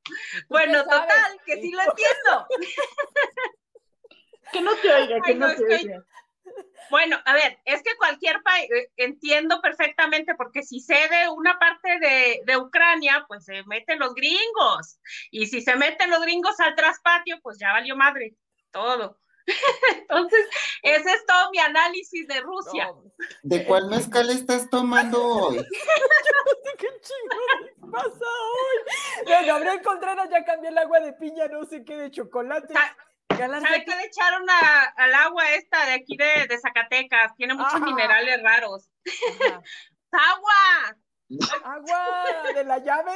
Bueno, total, que sí lo entiendo. *laughs* que no te oiga, que no, te oiga. Bueno, a ver, es que cualquier país, eh, entiendo perfectamente, porque si cede una parte de, Ucrania, pues se meten los gringos. Y si se meten los gringos al traspatio, pues ya valió madre, todo. *laughs* Entonces, ese es todo mi análisis de Rusia. ¿De cuál mezcal estás tomando hoy? *laughs* ¿Qué chingo pasa hoy? Gabriel Contreras ya cambió el agua de piña, no sé qué, de chocolate. ¿Sabe qué le echaron al agua esta de aquí de, Zacatecas? Tiene muchos minerales raros. *laughs* ¡Agua! ¡Agua! ¡De la llave!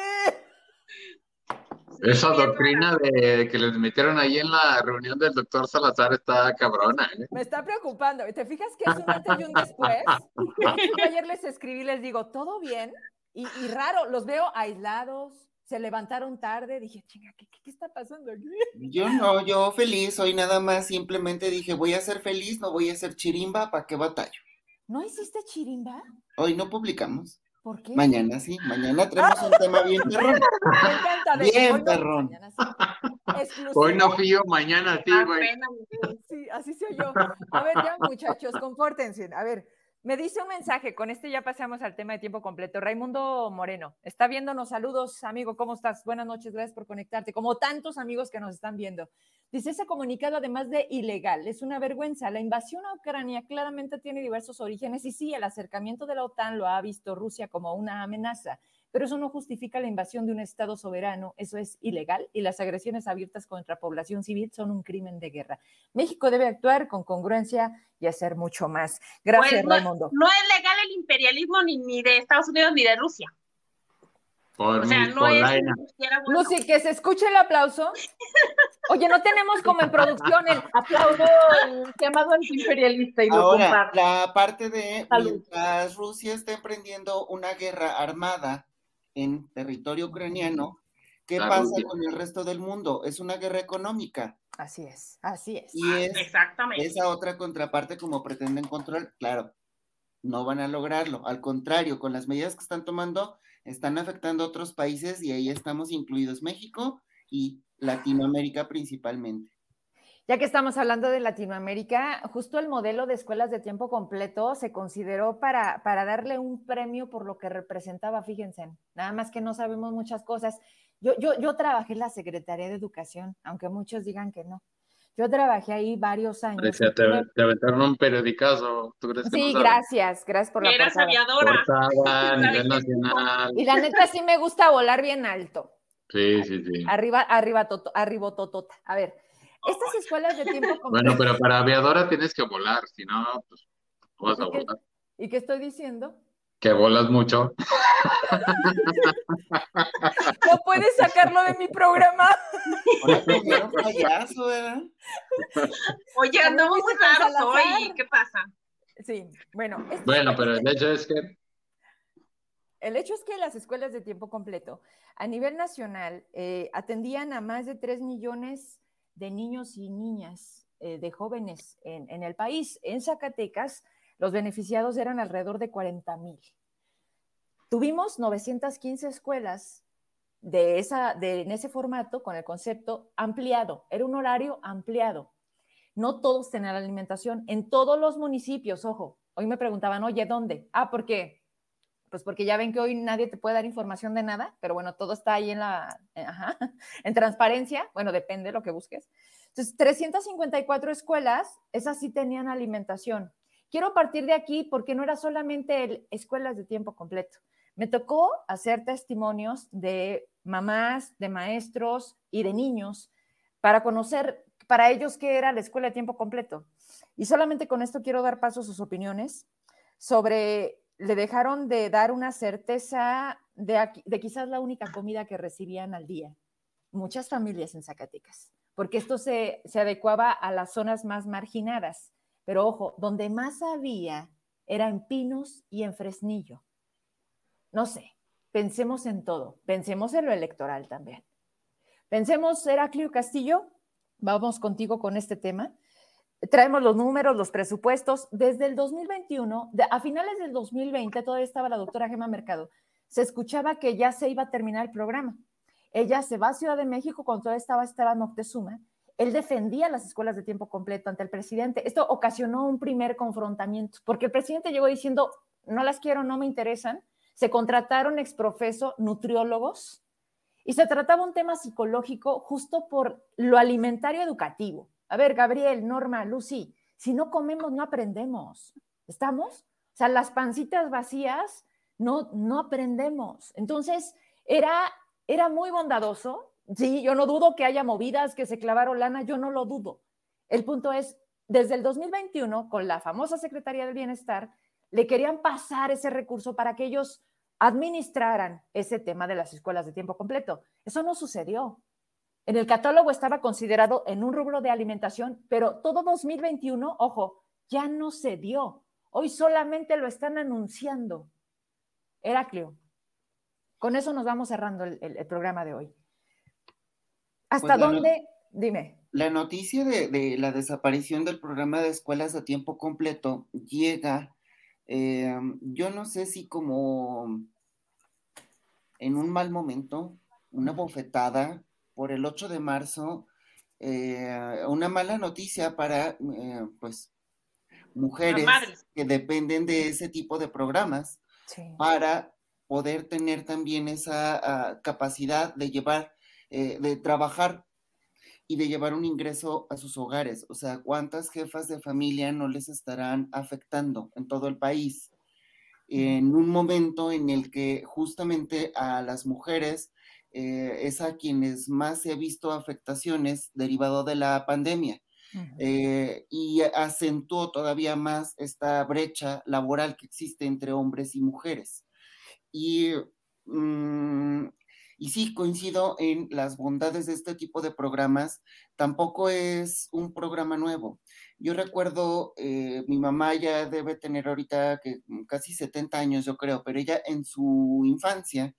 Esa doctrina de que les metieron ahí en la reunión del doctor Salazar está cabrona. ¿eh? Me está preocupando. ¿Te fijas que es un antes y un después? *laughs* ayer les escribí, les digo, ¿todo bien? Y, y raro, los veo aislados, se levantaron tarde, dije, chinga, ¿qué, ¿qué, está pasando aquí? Yo no, yo feliz, hoy nada más simplemente dije, voy a ser feliz, no voy a ser chirimba, ¿para qué batallo? ¿No hiciste chirimba? Hoy no publicamos. ¿Por qué? Mañana sí, mañana *laughs* tenemos un tema bien perrón. Me encanta. Bien perrón. Hoy no fío, mañana sí, güey. Sí, así soy yo. A ver, ya muchachos, compórtense. A ver, me dice un mensaje, con este ya pasamos al tema de tiempo completo. Raimundo Moreno, está viéndonos. Saludos, amigo, ¿cómo estás? Buenas noches, gracias por conectarte. Como tantos amigos que nos están viendo. Dice, ese comunicado, además de ilegal, es una vergüenza. La invasión a Ucrania claramente tiene diversos orígenes y sí, el acercamiento de la OTAN lo ha visto Rusia como una amenaza pero eso no justifica la invasión de un Estado soberano, eso es ilegal y las agresiones abiertas contra población civil son un crimen de guerra. México debe actuar con congruencia y hacer mucho más. Gracias, pues no, No es legal el imperialismo ni, ni de Estados Unidos ni de Rusia. o sea, no es Lucy, que se escuche el aplauso. Oye, no tenemos como en producción el aplauso llamado antiimperialista y lo Ahora, la parte de mientras Rusia está emprendiendo una guerra armada en territorio ucraniano, ¿qué pasa con el resto del mundo? Es una guerra económica. Así es, así es. Y es Exactamente. esa otra contraparte como pretenden controlar, claro, no van a lograrlo. Al contrario, con las medidas que están tomando, están afectando a otros países y ahí estamos incluidos México y Latinoamérica principalmente. Ya que estamos hablando de Latinoamérica, justo el modelo de escuelas de tiempo completo se consideró para, para darle un premio por lo que representaba, fíjense, nada más que no sabemos muchas cosas. Yo, yo, yo trabajé en la Secretaría de Educación, aunque muchos digan que no. Yo trabajé ahí varios años. Te, te, aventaron un periodicazo. ¿Tú crees que sí, gracias, gracias por la Eras aviadora. Portada *laughs* nivel nacional. Y la neta sí me gusta volar bien alto. Sí, sí, sí. Arriba, arriba, toto, arriba, totota. A ver, estas escuelas de tiempo completo. *laughs* Bueno, pero para aviadora tienes que volar, si no, pues no vas a volar. ¿Y qué estoy diciendo? Que volas mucho. *laughs* No puedes sacarlo de mi programa. Oye, no muy raros hoy. ¿Qué pasa? Sí, bueno. Bueno, pero el hecho es que. El hecho es que las escuelas de tiempo completo a nivel nacional eh, atendían a más de 3 millones de niños y niñas, eh, de jóvenes en, en el país. En Zacatecas, los beneficiados eran alrededor de 40 mil. Tuvimos 915 escuelas de esa, de, en ese formato con el concepto ampliado. Era un horario ampliado. No todos tenían alimentación. En todos los municipios, ojo, hoy me preguntaban, oye, ¿dónde? Ah, ¿por qué? Pues porque ya ven que hoy nadie te puede dar información de nada, pero bueno, todo está ahí en la, ajá, *laughs* en transparencia. Bueno, depende de lo que busques. Entonces, 354 escuelas, esas sí tenían alimentación. Quiero partir de aquí porque no era solamente escuelas de tiempo completo. Me tocó hacer testimonios de mamás, de maestros y de niños para conocer para ellos qué era la escuela de tiempo completo. Y solamente con esto quiero dar paso a sus opiniones sobre, le dejaron de dar una certeza de, quizás la única comida que recibían al día. Muchas familias en Zacatecas, porque esto se, se adecuaba a las zonas más marginadas pero ojo, donde más había era en Pinos y en Fresnillo. No sé, pensemos en todo, pensemos en lo electoral también. Pensemos, Heraclio Castillo, vamos contigo con este tema. Traemos los números, los presupuestos. Desde el 2021, a finales del 2020, todavía estaba la doctora Gema Mercado, se escuchaba que ya se iba a terminar el programa. Ella se va a Ciudad de México cuando todavía estaba Esteban Moctezuma él defendía las escuelas de tiempo completo ante el presidente. Esto ocasionó un primer confrontamiento, porque el presidente llegó diciendo, no las quiero, no me interesan. Se contrataron exprofeso nutriólogos y se trataba un tema psicológico justo por lo alimentario educativo. A ver, Gabriel, Norma, Lucy, si no comemos, no aprendemos. ¿Estamos? O sea, las pancitas vacías no, no aprendemos. Entonces, era, era muy bondadoso Sí, yo no dudo que haya movidas que se clavaron lana, yo no lo dudo. El punto es, desde el 2021, con la famosa Secretaría del Bienestar, le querían pasar ese recurso para que ellos administraran ese tema de las escuelas de tiempo completo. Eso no sucedió. En el catálogo estaba considerado en un rubro de alimentación, pero todo 2021, ojo, ya no se dio. Hoy solamente lo están anunciando. Heraclio, con eso nos vamos cerrando el, el programa de hoy. ¿Hasta pues dónde? Dime. La noticia de, la desaparición del programa de escuelas a tiempo completo llega, eh, yo no sé si como en un mal momento, una bofetada por el 8 de marzo, eh, una mala noticia para, eh, pues, mujeres que dependen de ese tipo de programas para poder tener también esa ah, capacidad de llevar eh, de trabajar y de llevar un ingreso a sus hogares. O sea, ¿cuántas jefas de familia no les estarán afectando en todo el país? En un momento en el que justamente a las mujeres eh, es a quienes más se ha visto afectaciones derivado de la pandemia. Eh, y acentuó todavía más esta brecha laboral que existe entre hombres y mujeres. Y mm, y sí, coincido en las bondades de este tipo de programas. Tampoco es un programa nuevo. Yo recuerdo, eh, mi mamá ya debe tener ahorita que mm, casi 70 años, yo creo, pero ella en su infancia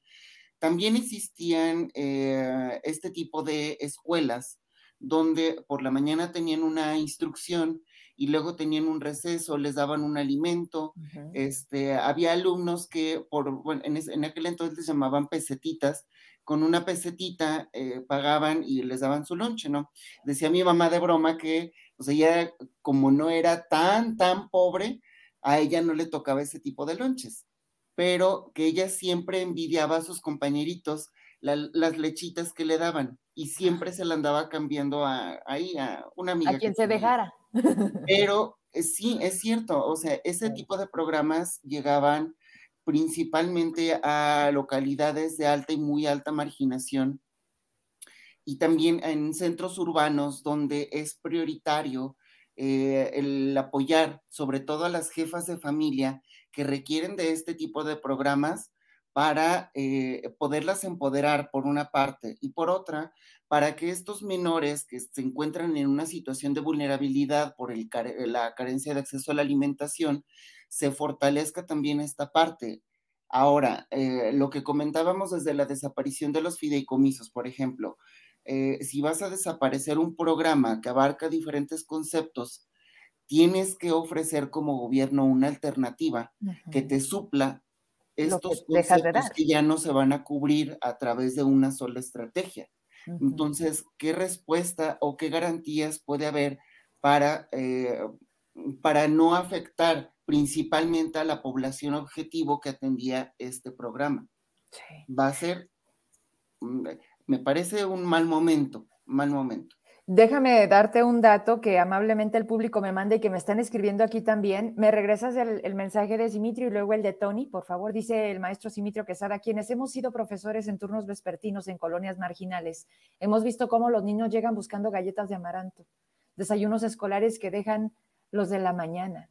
también existían eh, este tipo de escuelas donde por la mañana tenían una instrucción y luego tenían un receso, les daban un alimento. este, había alumnos que por, bueno, en, en, aquel entonces les llamaban pesetitas, con una pesetita eh, pagaban y les daban su lonche, ¿no? Decía mi mamá de broma que, o sea, ella como no era tan, tan pobre, a ella no le tocaba ese tipo de lonches, pero que ella siempre envidiaba a sus compañeritos las lechitas que le daban y siempre se la andaba cambiando a, ahí a una amiga. A quien se dejara. Pero eh, sí, es cierto, o sea, ese tipo de programas llegaban principalmente a localidades de alta y muy alta marginación y también en centros urbanos donde es prioritario eh, el apoyar sobre todo a las jefas de familia que requieren de este tipo de programas para eh, poderlas empoderar por una parte y por otra, para que estos menores que se encuentran en una situación de vulnerabilidad por el, la carencia de acceso a la alimentación, se fortalezca también esta parte. Ahora, eh, lo que comentábamos desde la desaparición de los fideicomisos, por ejemplo, eh, si vas a desaparecer un programa que abarca diferentes conceptos, tienes que ofrecer como gobierno una alternativa que te supla estos conceptos que ya no se van a cubrir a través de una sola estrategia. Entonces, ¿qué respuesta o qué garantías puede haber para, eh, para no afectar principalmente a la población objetivo que atendía este programa? Va a ser, mm, me parece un mal momento, mal momento. Déjame darte un dato que amablemente el público me manda y que me están escribiendo aquí también. Me regresas el, mensaje de Simitrio y luego el de Tony, por favor. Dice el maestro Simitrio Quesada, quienes hemos sido profesores en turnos vespertinos en colonias marginales, hemos visto cómo los niños llegan buscando galletas de amaranto, desayunos escolares que dejan los de la mañana.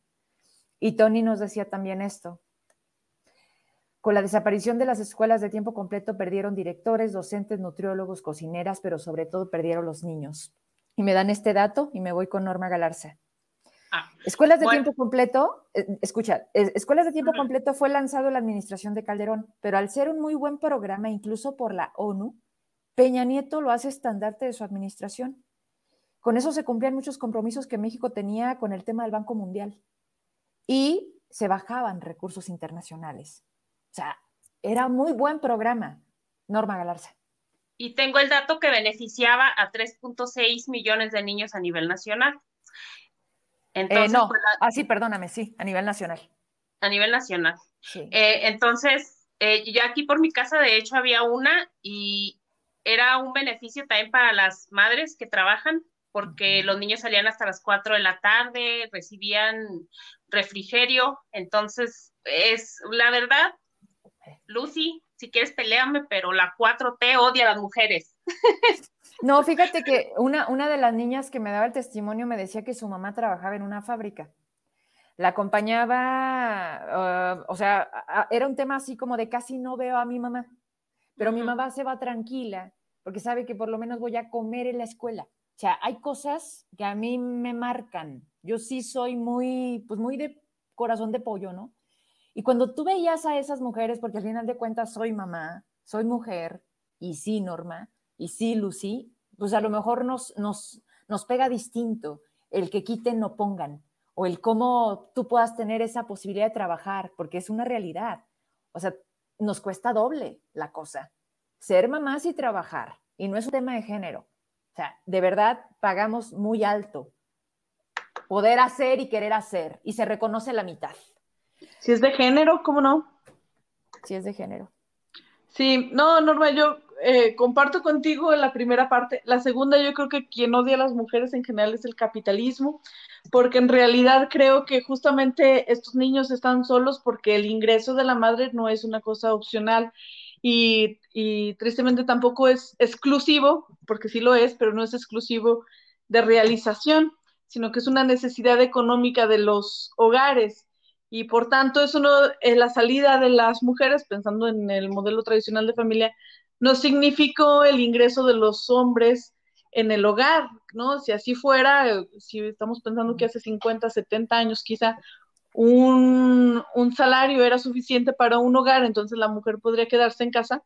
Y Tony nos decía también esto. Con la desaparición de las escuelas de tiempo completo perdieron directores, docentes, nutriólogos, cocineras, pero sobre todo perdieron los niños. Y me dan este dato y me voy con Norma Galarza. Ah, escuelas de tiempo completo, eh, escucha, Escuelas de tiempo completo fue lanzado en la administración de Calderón, pero al ser un muy buen programa, incluso por la ONU, Peña Nieto lo hace estandarte de su administración. Con eso se cumplían muchos compromisos que México tenía con el tema del Banco Mundial y se bajaban recursos internacionales. O sea, era muy buen programa, Norma Galarza. Y tengo el dato que beneficiaba a 3.6 millones de niños a nivel nacional. Eh, entonces, no, ah, sí, perdóname, sí, a nivel nacional. A nivel nacional. Eh, entonces, eh, ya aquí por mi casa, de hecho, había una y era un beneficio también para las madres que trabajan, porque los niños salían hasta las 4 de la tarde, recibían refrigerio. Entonces, es la verdad, Lucy, si quieres peleame, pero la 4T odia a las mujeres. *laughs* No, fíjate que una, una de las niñas que me daba el testimonio me decía que su mamá trabajaba en una fábrica. La acompañaba, uh, o sea, era un tema así como de casi no veo a mi mamá, pero mi mamá se va tranquila porque sabe que por lo menos voy a comer en la escuela. O sea, hay cosas que a mí me marcan. Yo sí soy muy, pues muy de corazón de pollo, ¿no? Y cuando tú veías a esas mujeres, porque al final de cuentas soy mamá, soy mujer, y sí, Norma, y sí, Lucy, pues a lo mejor nos, nos, nos pega distinto el que quiten, no pongan, o el cómo tú puedas tener esa posibilidad de trabajar, porque es una realidad. O sea, nos cuesta doble la cosa. Ser mamás y trabajar, y no es un tema de género. O sea, de verdad pagamos muy alto. Poder hacer y querer hacer, y se reconoce la mitad. Si es de género, ¿cómo no? Si es de género. Sí, no, Norma, yo eh, comparto contigo la primera parte. La segunda, yo creo que quien odia a las mujeres en general es el capitalismo, porque en realidad creo que justamente estos niños están solos porque el ingreso de la madre no es una cosa opcional y, y tristemente tampoco es exclusivo, porque sí lo es, pero no es exclusivo de realización, sino que es una necesidad económica de los hogares y por tanto eso no, eh, la salida de las mujeres, pensando en el modelo tradicional de familia, no significó el ingreso de los hombres en el hogar, ¿no? Si así fuera, eh, si estamos pensando que hace 50, 70 años quizá un, salario era suficiente para un hogar, entonces la mujer podría quedarse en casa.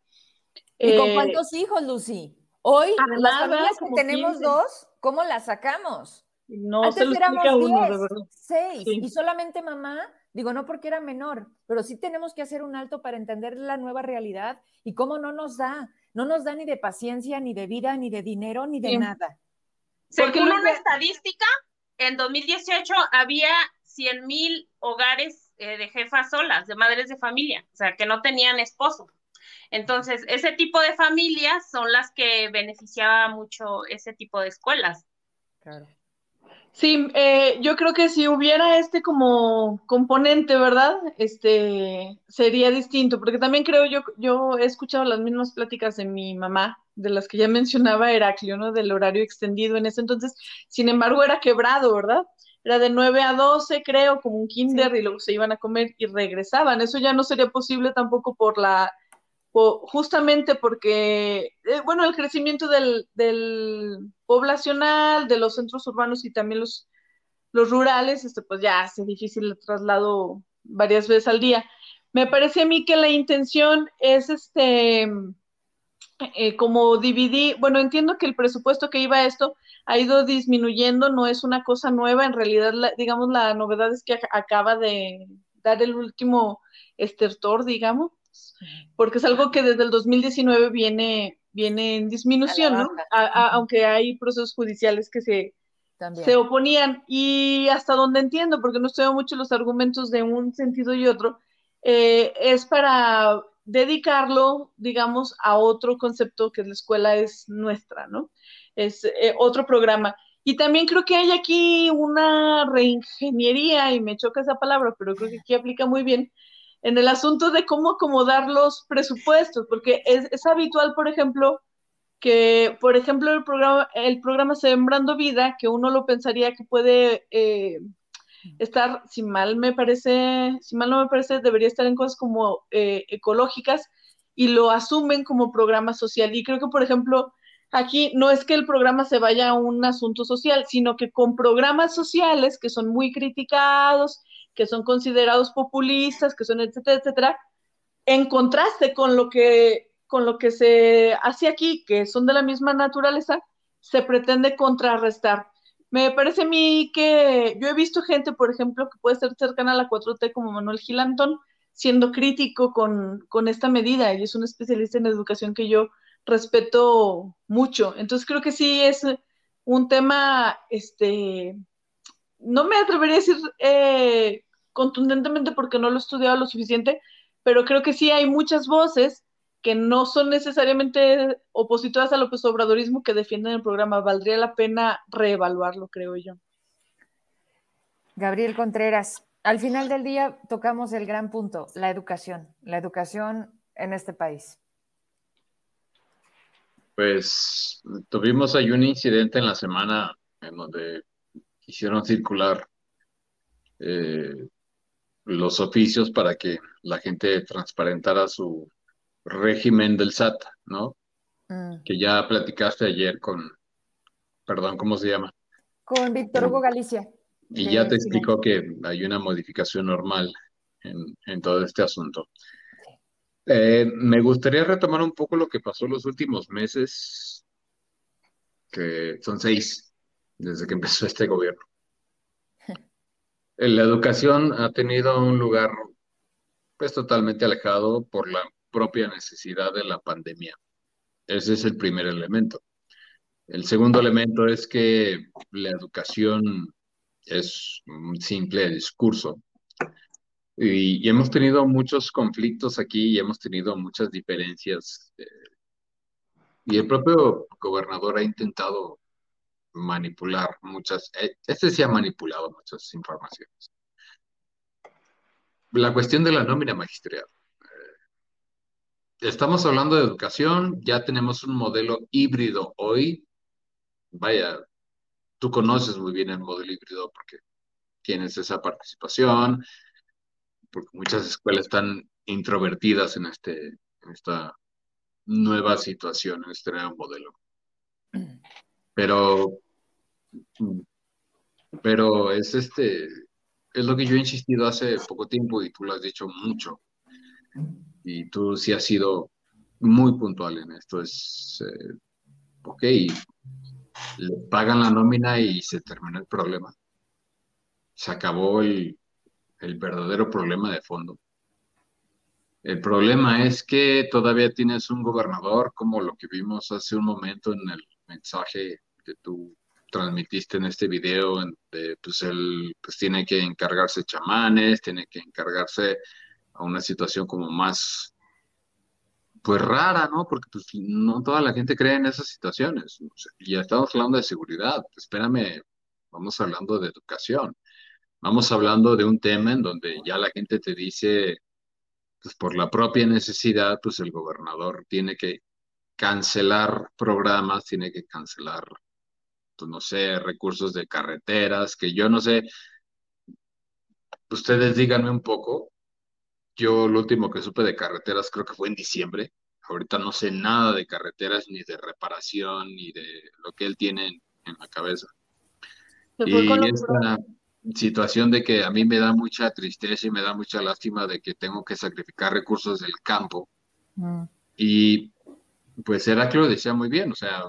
¿Y con eh, cuántos hijos, Lucy? Hoy, las familias que tenemos dos, ¿cómo las sacamos? No Antes se éramos uno, de verdad. Seis, y solamente mamá Digo, no porque era menor, pero sí tenemos que hacer un alto para entender la nueva realidad y cómo no nos da, no nos da ni de paciencia, ni de vida, ni de dinero, ni de nada. Según una estadística, en 2018 había 100 mil hogares eh, de jefas solas, de madres de familia, o sea, que no tenían esposo. Entonces, ese tipo de familias son las que beneficiaba mucho ese tipo de escuelas. Claro. Sí, eh, yo creo que si hubiera este como componente, ¿verdad? Este sería distinto, porque también creo yo, yo he escuchado las mismas pláticas de mi mamá, de las que ya *laughs* mencionaba Heraclio, ¿no? Del horario extendido en ese entonces, sin embargo era quebrado, ¿verdad? Era de 9 a 12, creo, como un kinder, y luego se iban a comer y regresaban. Eso ya no sería posible tampoco por la justamente porque, eh, bueno, el crecimiento del, del, poblacional, de los centros urbanos y también los, los rurales, este, pues ya hace difícil el traslado varias veces al día. Me parece a mí que la intención es este, eh, como dividir, bueno, entiendo que el presupuesto que iba a esto ha ido disminuyendo, no es una cosa nueva, en realidad, digamos, la novedad es que acaba de dar el último estertor, digamos, porque es algo que desde el 2019 viene, viene en disminución, ¿no? aunque hay procesos judiciales que se, se oponían. Y hasta donde entiendo, porque no estudio mucho los argumentos de un sentido y otro, eh, es para dedicarlo, digamos, a otro concepto que la escuela es nuestra, ¿no? Es eh, otro programa. Y también creo que hay aquí una reingeniería, y me choca esa palabra, pero creo que aquí aplica muy bien, en el asunto de cómo acomodar los presupuestos, porque es, habitual, por ejemplo, que, por ejemplo, el programa, el programa Sembrando Vida, que uno lo pensaría que puede eh, estar, si mal me parece, si mal no me parece, debería estar en cosas como eh, ecológicas y lo asumen como programa social. Y creo que, por ejemplo, aquí no es que el programa se vaya a un asunto social, sino que con programas sociales que son muy criticados que son considerados populistas, que son etcétera, etcétera, en contraste con lo que, con lo que se hace aquí, que son de la misma naturaleza, se pretende contrarrestar. Me parece a mí que yo he visto gente, por ejemplo, que puede ser cercana a la 4T como Manuel Gilantón, siendo crítico con, con esta medida, y es un especialista en educación que yo respeto mucho. Entonces creo que sí es un tema, este, no me atrevería a decir eh, contundentemente porque no lo he estudiado lo suficiente, pero creo que sí hay muchas voces que no son necesariamente opositoras al López Obradorismo que defienden el programa. Valdría la pena reevaluarlo, creo yo. Gabriel Contreras, al final del día tocamos el gran punto, la educación, la educación en este país. Pues tuvimos ahí un incidente en la semana en donde hicieron circular eh, los oficios para que la gente transparentara su régimen del SAT, ¿no? Mm. Que ya platicaste ayer con, perdón, ¿cómo se llama? Con Víctor Hugo Galicia. Y ya te explicó que hay una modificación normal en, todo este asunto. Eh, me gustaría retomar un poco lo que pasó los últimos meses, que son seis desde que empezó este gobierno la educación ha tenido un lugar pues totalmente alejado por la propia necesidad de la pandemia. Ese es el primer elemento. El segundo elemento es que la educación es un simple discurso. Y, hemos tenido muchos conflictos aquí y hemos tenido muchas diferencias. Eh, y el propio gobernador ha intentado manipular muchas, eh, este sí ha manipulado muchas informaciones. La cuestión de la nómina magisterial. Eh, estamos hablando de educación, ya tenemos un modelo híbrido hoy. Vaya, tú conoces muy bien el modelo híbrido porque tienes esa participación, porque muchas escuelas están introvertidas en, este, en esta nueva situación, en este nuevo modelo. Pero pero es este, es lo que yo he insistido hace poco tiempo y tú lo has dicho mucho. Y tú sí has sido muy puntual en esto. Es, eh, ok, le pagan la nómina y se termina el problema. Se acabó el, el verdadero problema de fondo. El problema es que todavía tienes un gobernador como lo que vimos hace un momento en el mensaje que tú transmitiste en este video, pues él pues tiene que encargarse chamanes, tiene que encargarse a una situación como más pues rara, ¿no? Porque pues no toda la gente cree en esas situaciones. Ya estamos hablando de seguridad. Espérame, vamos hablando de educación. Vamos hablando de un tema en donde ya la gente te dice, pues por la propia necesidad, pues el gobernador tiene que cancelar programas, tiene que cancelar, pues no sé, recursos de carreteras, que yo no sé, ustedes díganme un poco, yo lo último que supe de carreteras creo que fue en diciembre. Ahorita no sé nada de carreteras, ni de reparación, ni de lo que él tiene en, la cabeza. Y esta situación de que a mí me da mucha tristeza y me da mucha lástima de que tengo que sacrificar recursos del campo. Mm. Y pues Heraclio lo decía muy bien, o sea,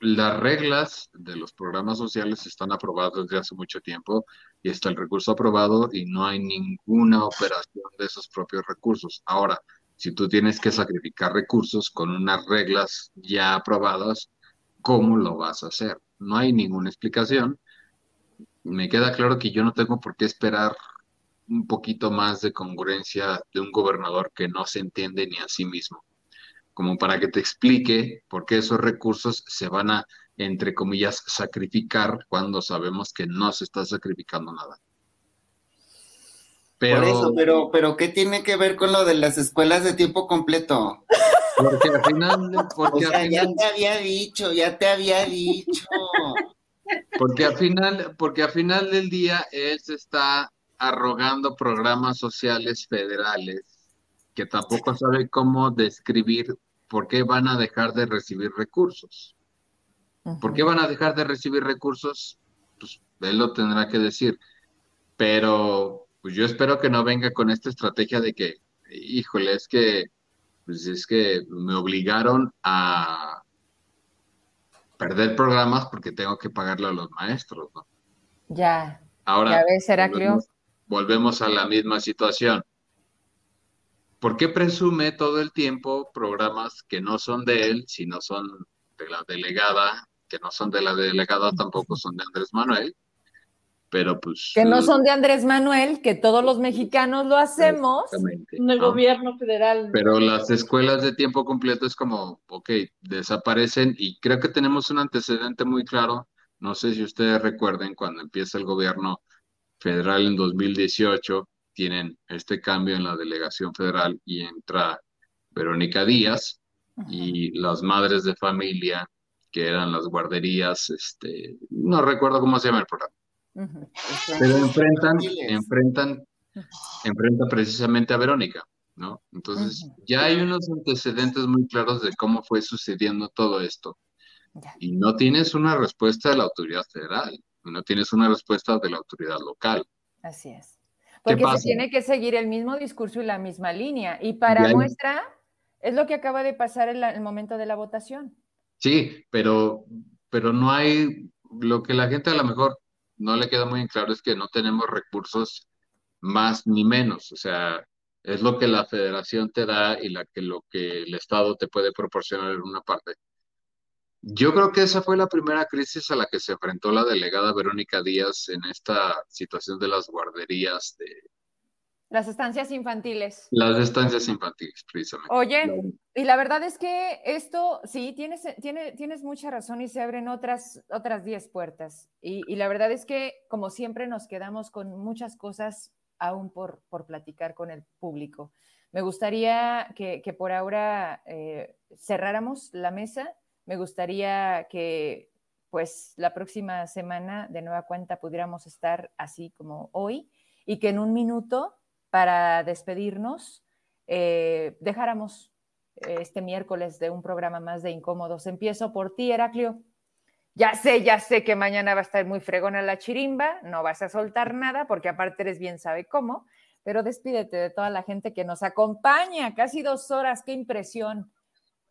las reglas de los programas sociales están aprobadas desde hace mucho tiempo y está el recurso aprobado y no hay ninguna operación de esos propios recursos. Ahora, si tú tienes que sacrificar recursos con unas reglas ya aprobadas, ¿cómo lo vas a hacer? No hay ninguna explicación. Me queda claro que yo no tengo por qué esperar un poquito más de congruencia de un gobernador que no se entiende ni a sí mismo como para que te explique por qué esos recursos se van a, entre comillas, sacrificar cuando sabemos que no se está sacrificando nada. Pero, por eso, pero, pero ¿qué tiene que ver con lo de las escuelas de tiempo completo? Porque al final, porque o sea, ya te había dicho, ya te había dicho. Porque al final, porque al final del día él se está arrogando programas sociales federales que tampoco sabe cómo describir ¿por qué van a dejar de recibir recursos? ¿Por qué van a dejar de recibir recursos? Pues él lo tendrá que decir. Pero pues yo espero que no venga con esta estrategia de que, híjole, es que, pues es que me obligaron a perder programas porque tengo que pagarle a los maestros, ¿no? Ya. Ahora, ya ves, volvemos, volvemos a la misma situación. ¿Por qué presume todo el tiempo programas que no son de él, sino son de la delegada, que no son de la delegada, tampoco son de Andrés Manuel? Pero pues... Que no son de Andrés Manuel, que todos los mexicanos lo hacemos. En el gobierno federal. Pero las escuelas de tiempo completo es como, ok, desaparecen y creo que tenemos un antecedente muy claro. No sé si ustedes recuerden cuando empieza el gobierno federal en 2018 tienen este cambio en la delegación federal y entra Verónica Díaz y las madres de familia, que eran las guarderías, este, no recuerdo cómo se llama el programa. Pero enfrentan, enfrentan, enfrentan precisamente a Verónica, ¿no? Entonces, ya hay unos antecedentes muy claros de cómo fue sucediendo todo esto. Y no tienes una respuesta de la autoridad federal, no tienes una respuesta de la autoridad local. Así es. Porque se tiene que seguir el mismo discurso y la misma línea. Y para muestra, es lo que acaba de pasar en el momento de la votación. Sí, pero, pero no hay, lo que la gente a lo mejor no le queda muy en claro es que no tenemos recursos más ni menos. O sea, es lo que la federación te da y la que, lo que el Estado te puede proporcionar en una parte. Yo creo que esa fue la primera crisis a la que se enfrentó la delegada Verónica Díaz en esta situación de las guarderías de... Las estancias infantiles. Las estancias infantiles, precisamente. Oye, y la verdad es que esto, sí, tienes, tienes mucha razón y se abren otras otras 10 puertas. Y, la verdad es que, como siempre, nos quedamos con muchas cosas aún por, por platicar con el público. Me gustaría que, por ahora eh, cerráramos la mesa me gustaría que pues la próxima semana de nueva cuenta pudiéramos estar así como hoy y que en un minuto para despedirnos eh, dejáramos eh, este miércoles de un programa más de incómodos. Empiezo por ti, Heraclio. Ya sé, ya sé que mañana va a estar muy fregona la chirimba, no vas a soltar nada porque aparte eres bien sabe cómo, pero despídete de toda la gente que nos acompaña, casi dos horas, qué impresión.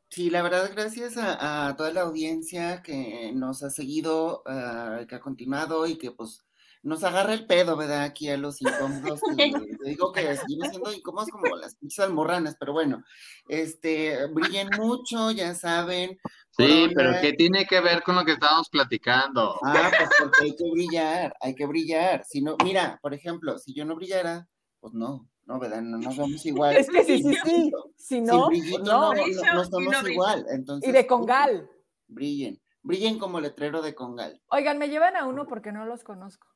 Sí, la verdad, gracias a, toda la audiencia que nos ha seguido, ah, que ha continuado y que pues nos agarra el pedo, ¿verdad? Aquí a los incómodos. *laughs* digo que seguimos siendo incómodos como las pinches almorranas, pero bueno, este, brillen mucho, ya saben. Sí, pero ¿qué tiene que ver con lo que estábamos platicando? Ah, pues *laughs* porque hay que brillar, hay que brillar. Si no, mira, por ejemplo, si yo no brillara, Pues no, no, ¿verdad? No, no somos *laughs* igual. Es que sí, sí, sí. Si no, Sin no. no, no, somos igual. Entonces, Y de Congal. Brillen, brillen como letrero de Congal. Oigan, me llevan a uno porque no los conozco.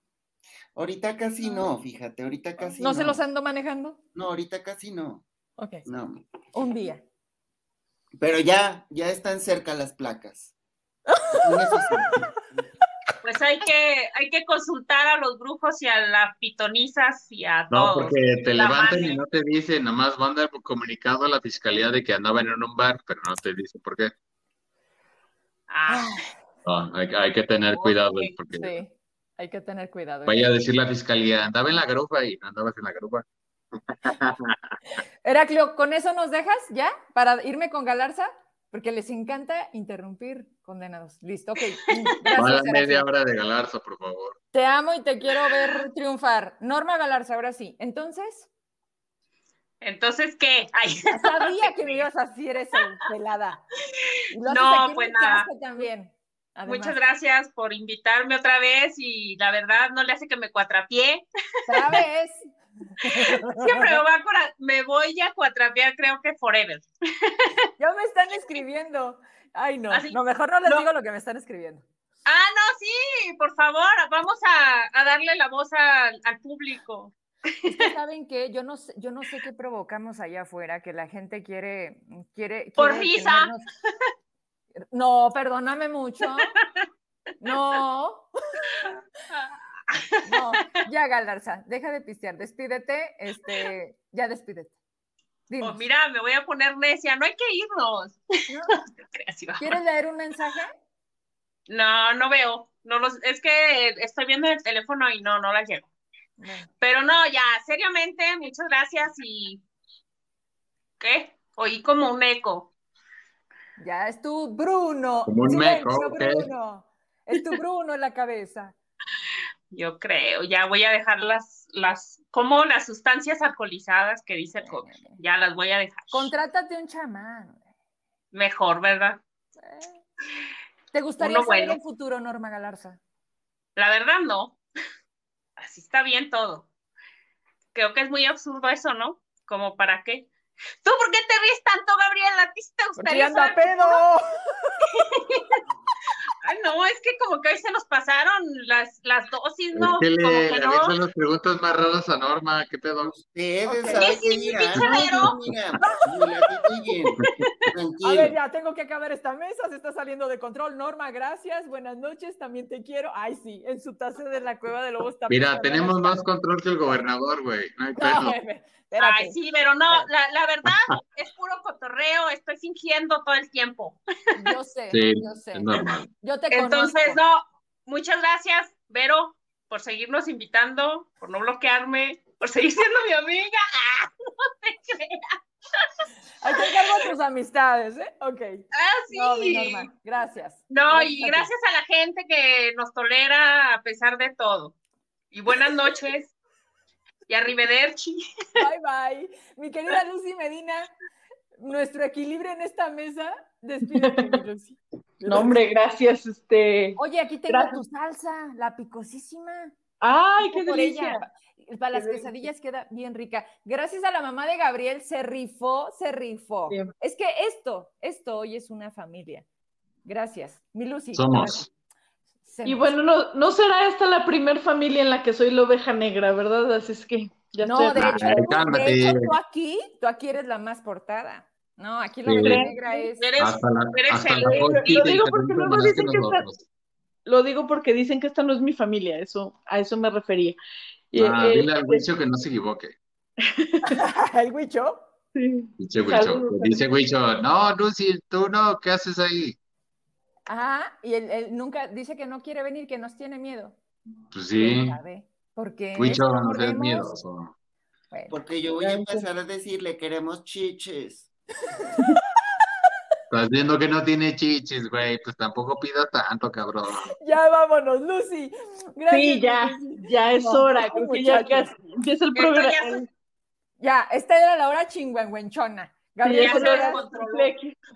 Ahorita casi no, fíjate, ahorita casi ¿No no. se los ando manejando? No, ahorita casi no. Ok, No. un día. Pero ya, ya están cerca las placas. Con eso sí. Pues hay que, hay que consultar a los brujos y a las pitonizas y a No, todos. porque te La levantan y no te dicen, nomás manda el comunicado a la fiscalía de que andaban en un bar, pero no te dice por qué. Ah, No, hay, hay que tener cuidado, Ok, porque Sí, hay que tener cuidado. vaya a decir la fiscalía, andaba en la grupa y no andabas en la grupa. *laughs* Heraclio, ¿con eso nos dejas ya? ¿Para irme con Galarza? Porque les encanta interrumpir, condenados. Listo, ok. Va a la Gracias, media hora de Galarza, por favor. Te amo y te quiero ver triunfar. Norma Galarza, ahora sí. Entonces, entonces, ¿qué? Ay, sabía que me *laughs* ibas a decir eso, pelada. No, pues nada. también. Muchas gracias por invitarme otra vez y la verdad no le hace que me cuatrapié. Otra *laughs* vez. Siempre me, va a me voy a cuatrapear, creo que forever. Ya me están escribiendo. Ay, no. Así- No, mejor no les no. digo lo que me están escribiendo. Ah, no, sí, por favor, vamos a, a darle la voz al, al público. Es que saben que yo no sé, yo no sé qué provocamos allá afuera, que la gente quiere, quiere, Por quiere risa. tenernos- No, perdóname mucho. No. *laughs* No, ya Galarza, deja de pistear, despídete, este, ya despídete. Dinos, Oh, mira, me voy a poner necia, no hay que irnos. *laughs* *laughs* ¿Quieres leer un mensaje? No, no veo. No los, es que estoy viendo el teléfono y no, no las llego. Pero no, ya, seriamente, muchas gracias y ¿qué? Oí como un eco. ya es tu Bruno. Como un Silencio, meco. Bruno. Es tu Bruno en la cabeza. *laughs* Yo creo, ya voy a dejar las, las, como las sustancias alcoholizadas que dice el COVID. Ya las voy a dejar. Contrátate un chamán. Mejor, ¿verdad? ¿Te gustaría Uno saber bueno. el futuro, Norma Galarza? La verdad, no. Así está bien todo. Creo que es muy absurdo eso, ¿no? Como para qué. ¿Tú por qué te ríes tanto, Gabriela? ¿A ti sí te Porque gustaría anda saber? pedo. *laughs* Ay, no, es que como que hoy se nos pasaron las, las dosis, ¿no? Es que como le, que le no. avientan las preguntas más raras a Norma, ¿qué pedo? Ustedes Sí, sí. A ver, ya tengo que acabar esta mesa, se está saliendo de control. Norma, gracias, buenas noches, también te quiero. Ay, sí, en su taza de la cueva de lobos también. Mira, tenemos más control que el gobernador, güey. No hay *laughs* No, pedo. jefe, espérate. Ay, sí, pero no, la, la verdad *laughs* es puro cotorreo, estoy fingiendo todo el tiempo. Yo sé, Sí, yo sé. es normal. Yo te Entonces, conozco. no, muchas gracias, Vero, por seguirnos invitando, por no bloquearme, por seguir siendo mi amiga. *laughs* Ah, no te creas. Ahí te encargo tus amistades, ¿eh? Ok. Ah, sí. No, mi gracias. No, y a gracias a la gente que nos tolera a pesar de todo. Y buenas noches. Y arrivederci. Bye, bye. Mi querida Lucy Medina, nuestro equilibrio en esta mesa. Despídete, mi Lucy. No, hombre, gracias, este. Oye, aquí tengo Gracias. tu salsa, la picosísima. ¡Ay, qué delicia! ella. Para las Qué quesadillas queda bien rica. Gracias a la mamá de Gabriel se rifó, se rifó. Bien. Es que esto, esto hoy es una familia. Gracias, mi Lucy. Somos. Se Y bueno, no, no será esta la primer familia en la que soy la oveja negra, ¿verdad? Así es que ya no, estoy de hecho, de hecho, tú aquí, tú aquí eres la más portada. No, aquí la oveja negra es. Eres, Hasta la, eres hasta el- la Lo digo porque luego dicen que que está-. Lo digo porque dicen que esta no es mi familia, eso, a eso me refería. Y, Ah, eh, dile al Huicho que no se equivoque. *laughs* El huicho. sí. Dice Huicho. Dice Huicho, no, Lucy, tú no, ¿qué haces ahí? Ajá, y él, él nunca dice que no quiere venir, que nos tiene miedo. Pues sí. Porque Huicho, esto no seas mordemos- miedoso. Bueno, Porque yo voy a empezar a decirle, queremos chiches. Estás viendo que no tiene chichis, güey, pues tampoco pida tanto, cabrón. ya vámonos, Lucy. Gracias. Sí, ya, ya es hora, no, creo que ya casi empieza el Esto programa. ya Ya, esta era la hora chingüengüenchona. Sí, Gabriel, ya es descontroló.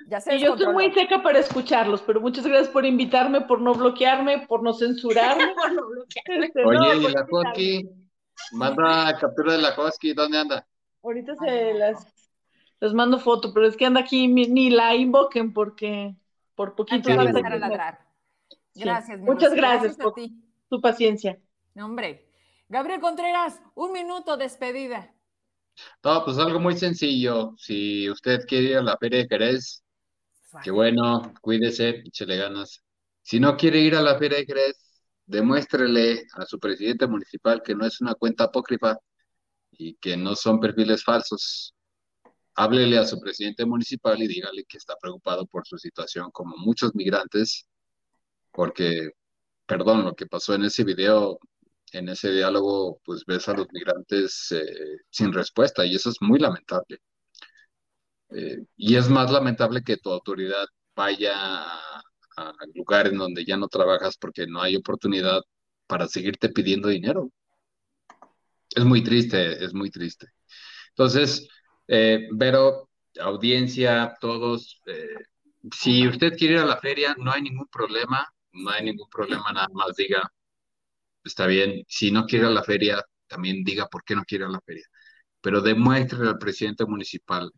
ya se Y yo estoy muy seca para escucharlos, pero muchas gracias por invitarme, por no bloquearme, por no censurarme. *laughs* Por no bloquear. Este, no, Oye, ¿y por la. Jochi? Manda captura de la Koski, ¿dónde anda? Ahorita se las les mando foto, pero es que anda aquí, ni la invoquen porque por poquito. va a empezar a ladrar. Gracias. Muchas gracias, por tu paciencia. hombre. Gabriel Contreras, un minuto, despedida. No, pues algo muy sencillo. Si usted quiere ir a la Feria de Jerez, qué bueno, cuídese, échele ganas. Si no quiere ir a la Feria de Jerez, demuéstrele a su presidente municipal que no es una cuenta apócrifa y que no son perfiles falsos. Háblele a su presidente municipal y dígale que está preocupado por su situación, como muchos migrantes, porque, perdón, lo que pasó en ese video en ese diálogo, pues ves a los migrantes eh, sin respuesta y eso es muy lamentable. Eh, y es más lamentable que tu autoridad vaya a, a lugares donde ya no trabajas porque no hay oportunidad para seguirte pidiendo dinero. Es muy triste, es muy triste. Entonces, eh, Vero, audiencia, todos, si usted quiere ir a la feria, no hay ningún problema, no hay ningún problema, nada más diga, está bien. Si no quiere ir a la feria, también diga por qué no quiere ir a la feria. Pero demuestre al presidente municipal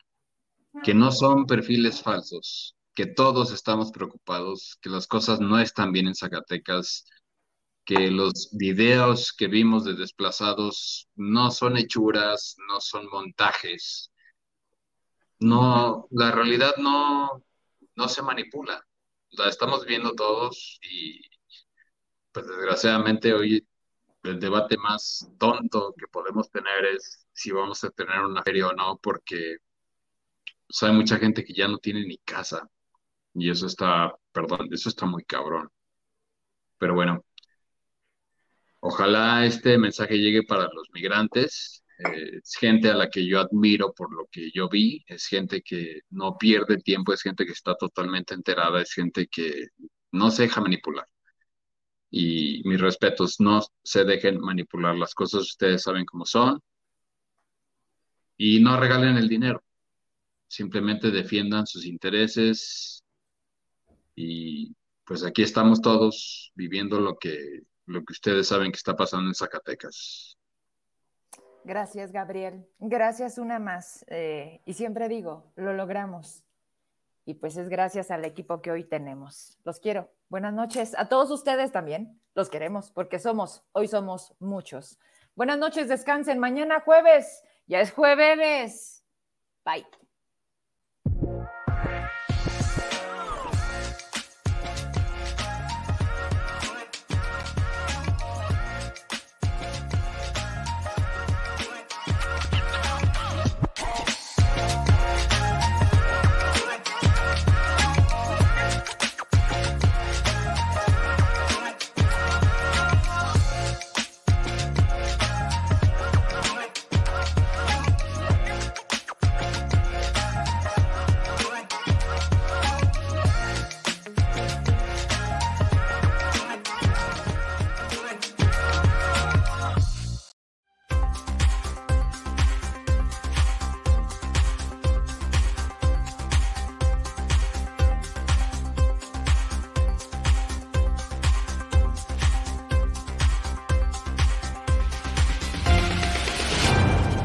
que no son perfiles falsos, que todos estamos preocupados, que las cosas no están bien en Zacatecas, que los videos que vimos de desplazados no son hechuras, no son montajes. No, la realidad no, no se manipula. La estamos viendo todos y pues desgraciadamente hoy el debate más tonto que podemos tener es si vamos a tener una feria o no, porque pues, hay mucha gente que ya no tiene ni casa. Y eso está, perdón, eso está muy cabrón. Pero bueno, ojalá este mensaje llegue para los migrantes. Eh, es gente a la que yo admiro por lo que yo vi, es gente que no pierde tiempo, es gente que está totalmente enterada, es gente que no se deja manipular. Y mis respetos, no se dejen manipular las cosas, ustedes saben cómo son. Y no regalen el dinero, simplemente defiendan sus intereses. Y pues aquí estamos todos viviendo lo que, lo que ustedes saben que está pasando en Zacatecas. Gracias, Gabriel. Gracias una más. Eh, y siempre digo, lo logramos. Y pues es gracias al equipo que hoy tenemos. Los quiero. Buenas noches. A todos ustedes también. Los queremos porque somos, hoy somos muchos. Buenas noches, descansen. Mañana jueves. Ya es jueves. Bye.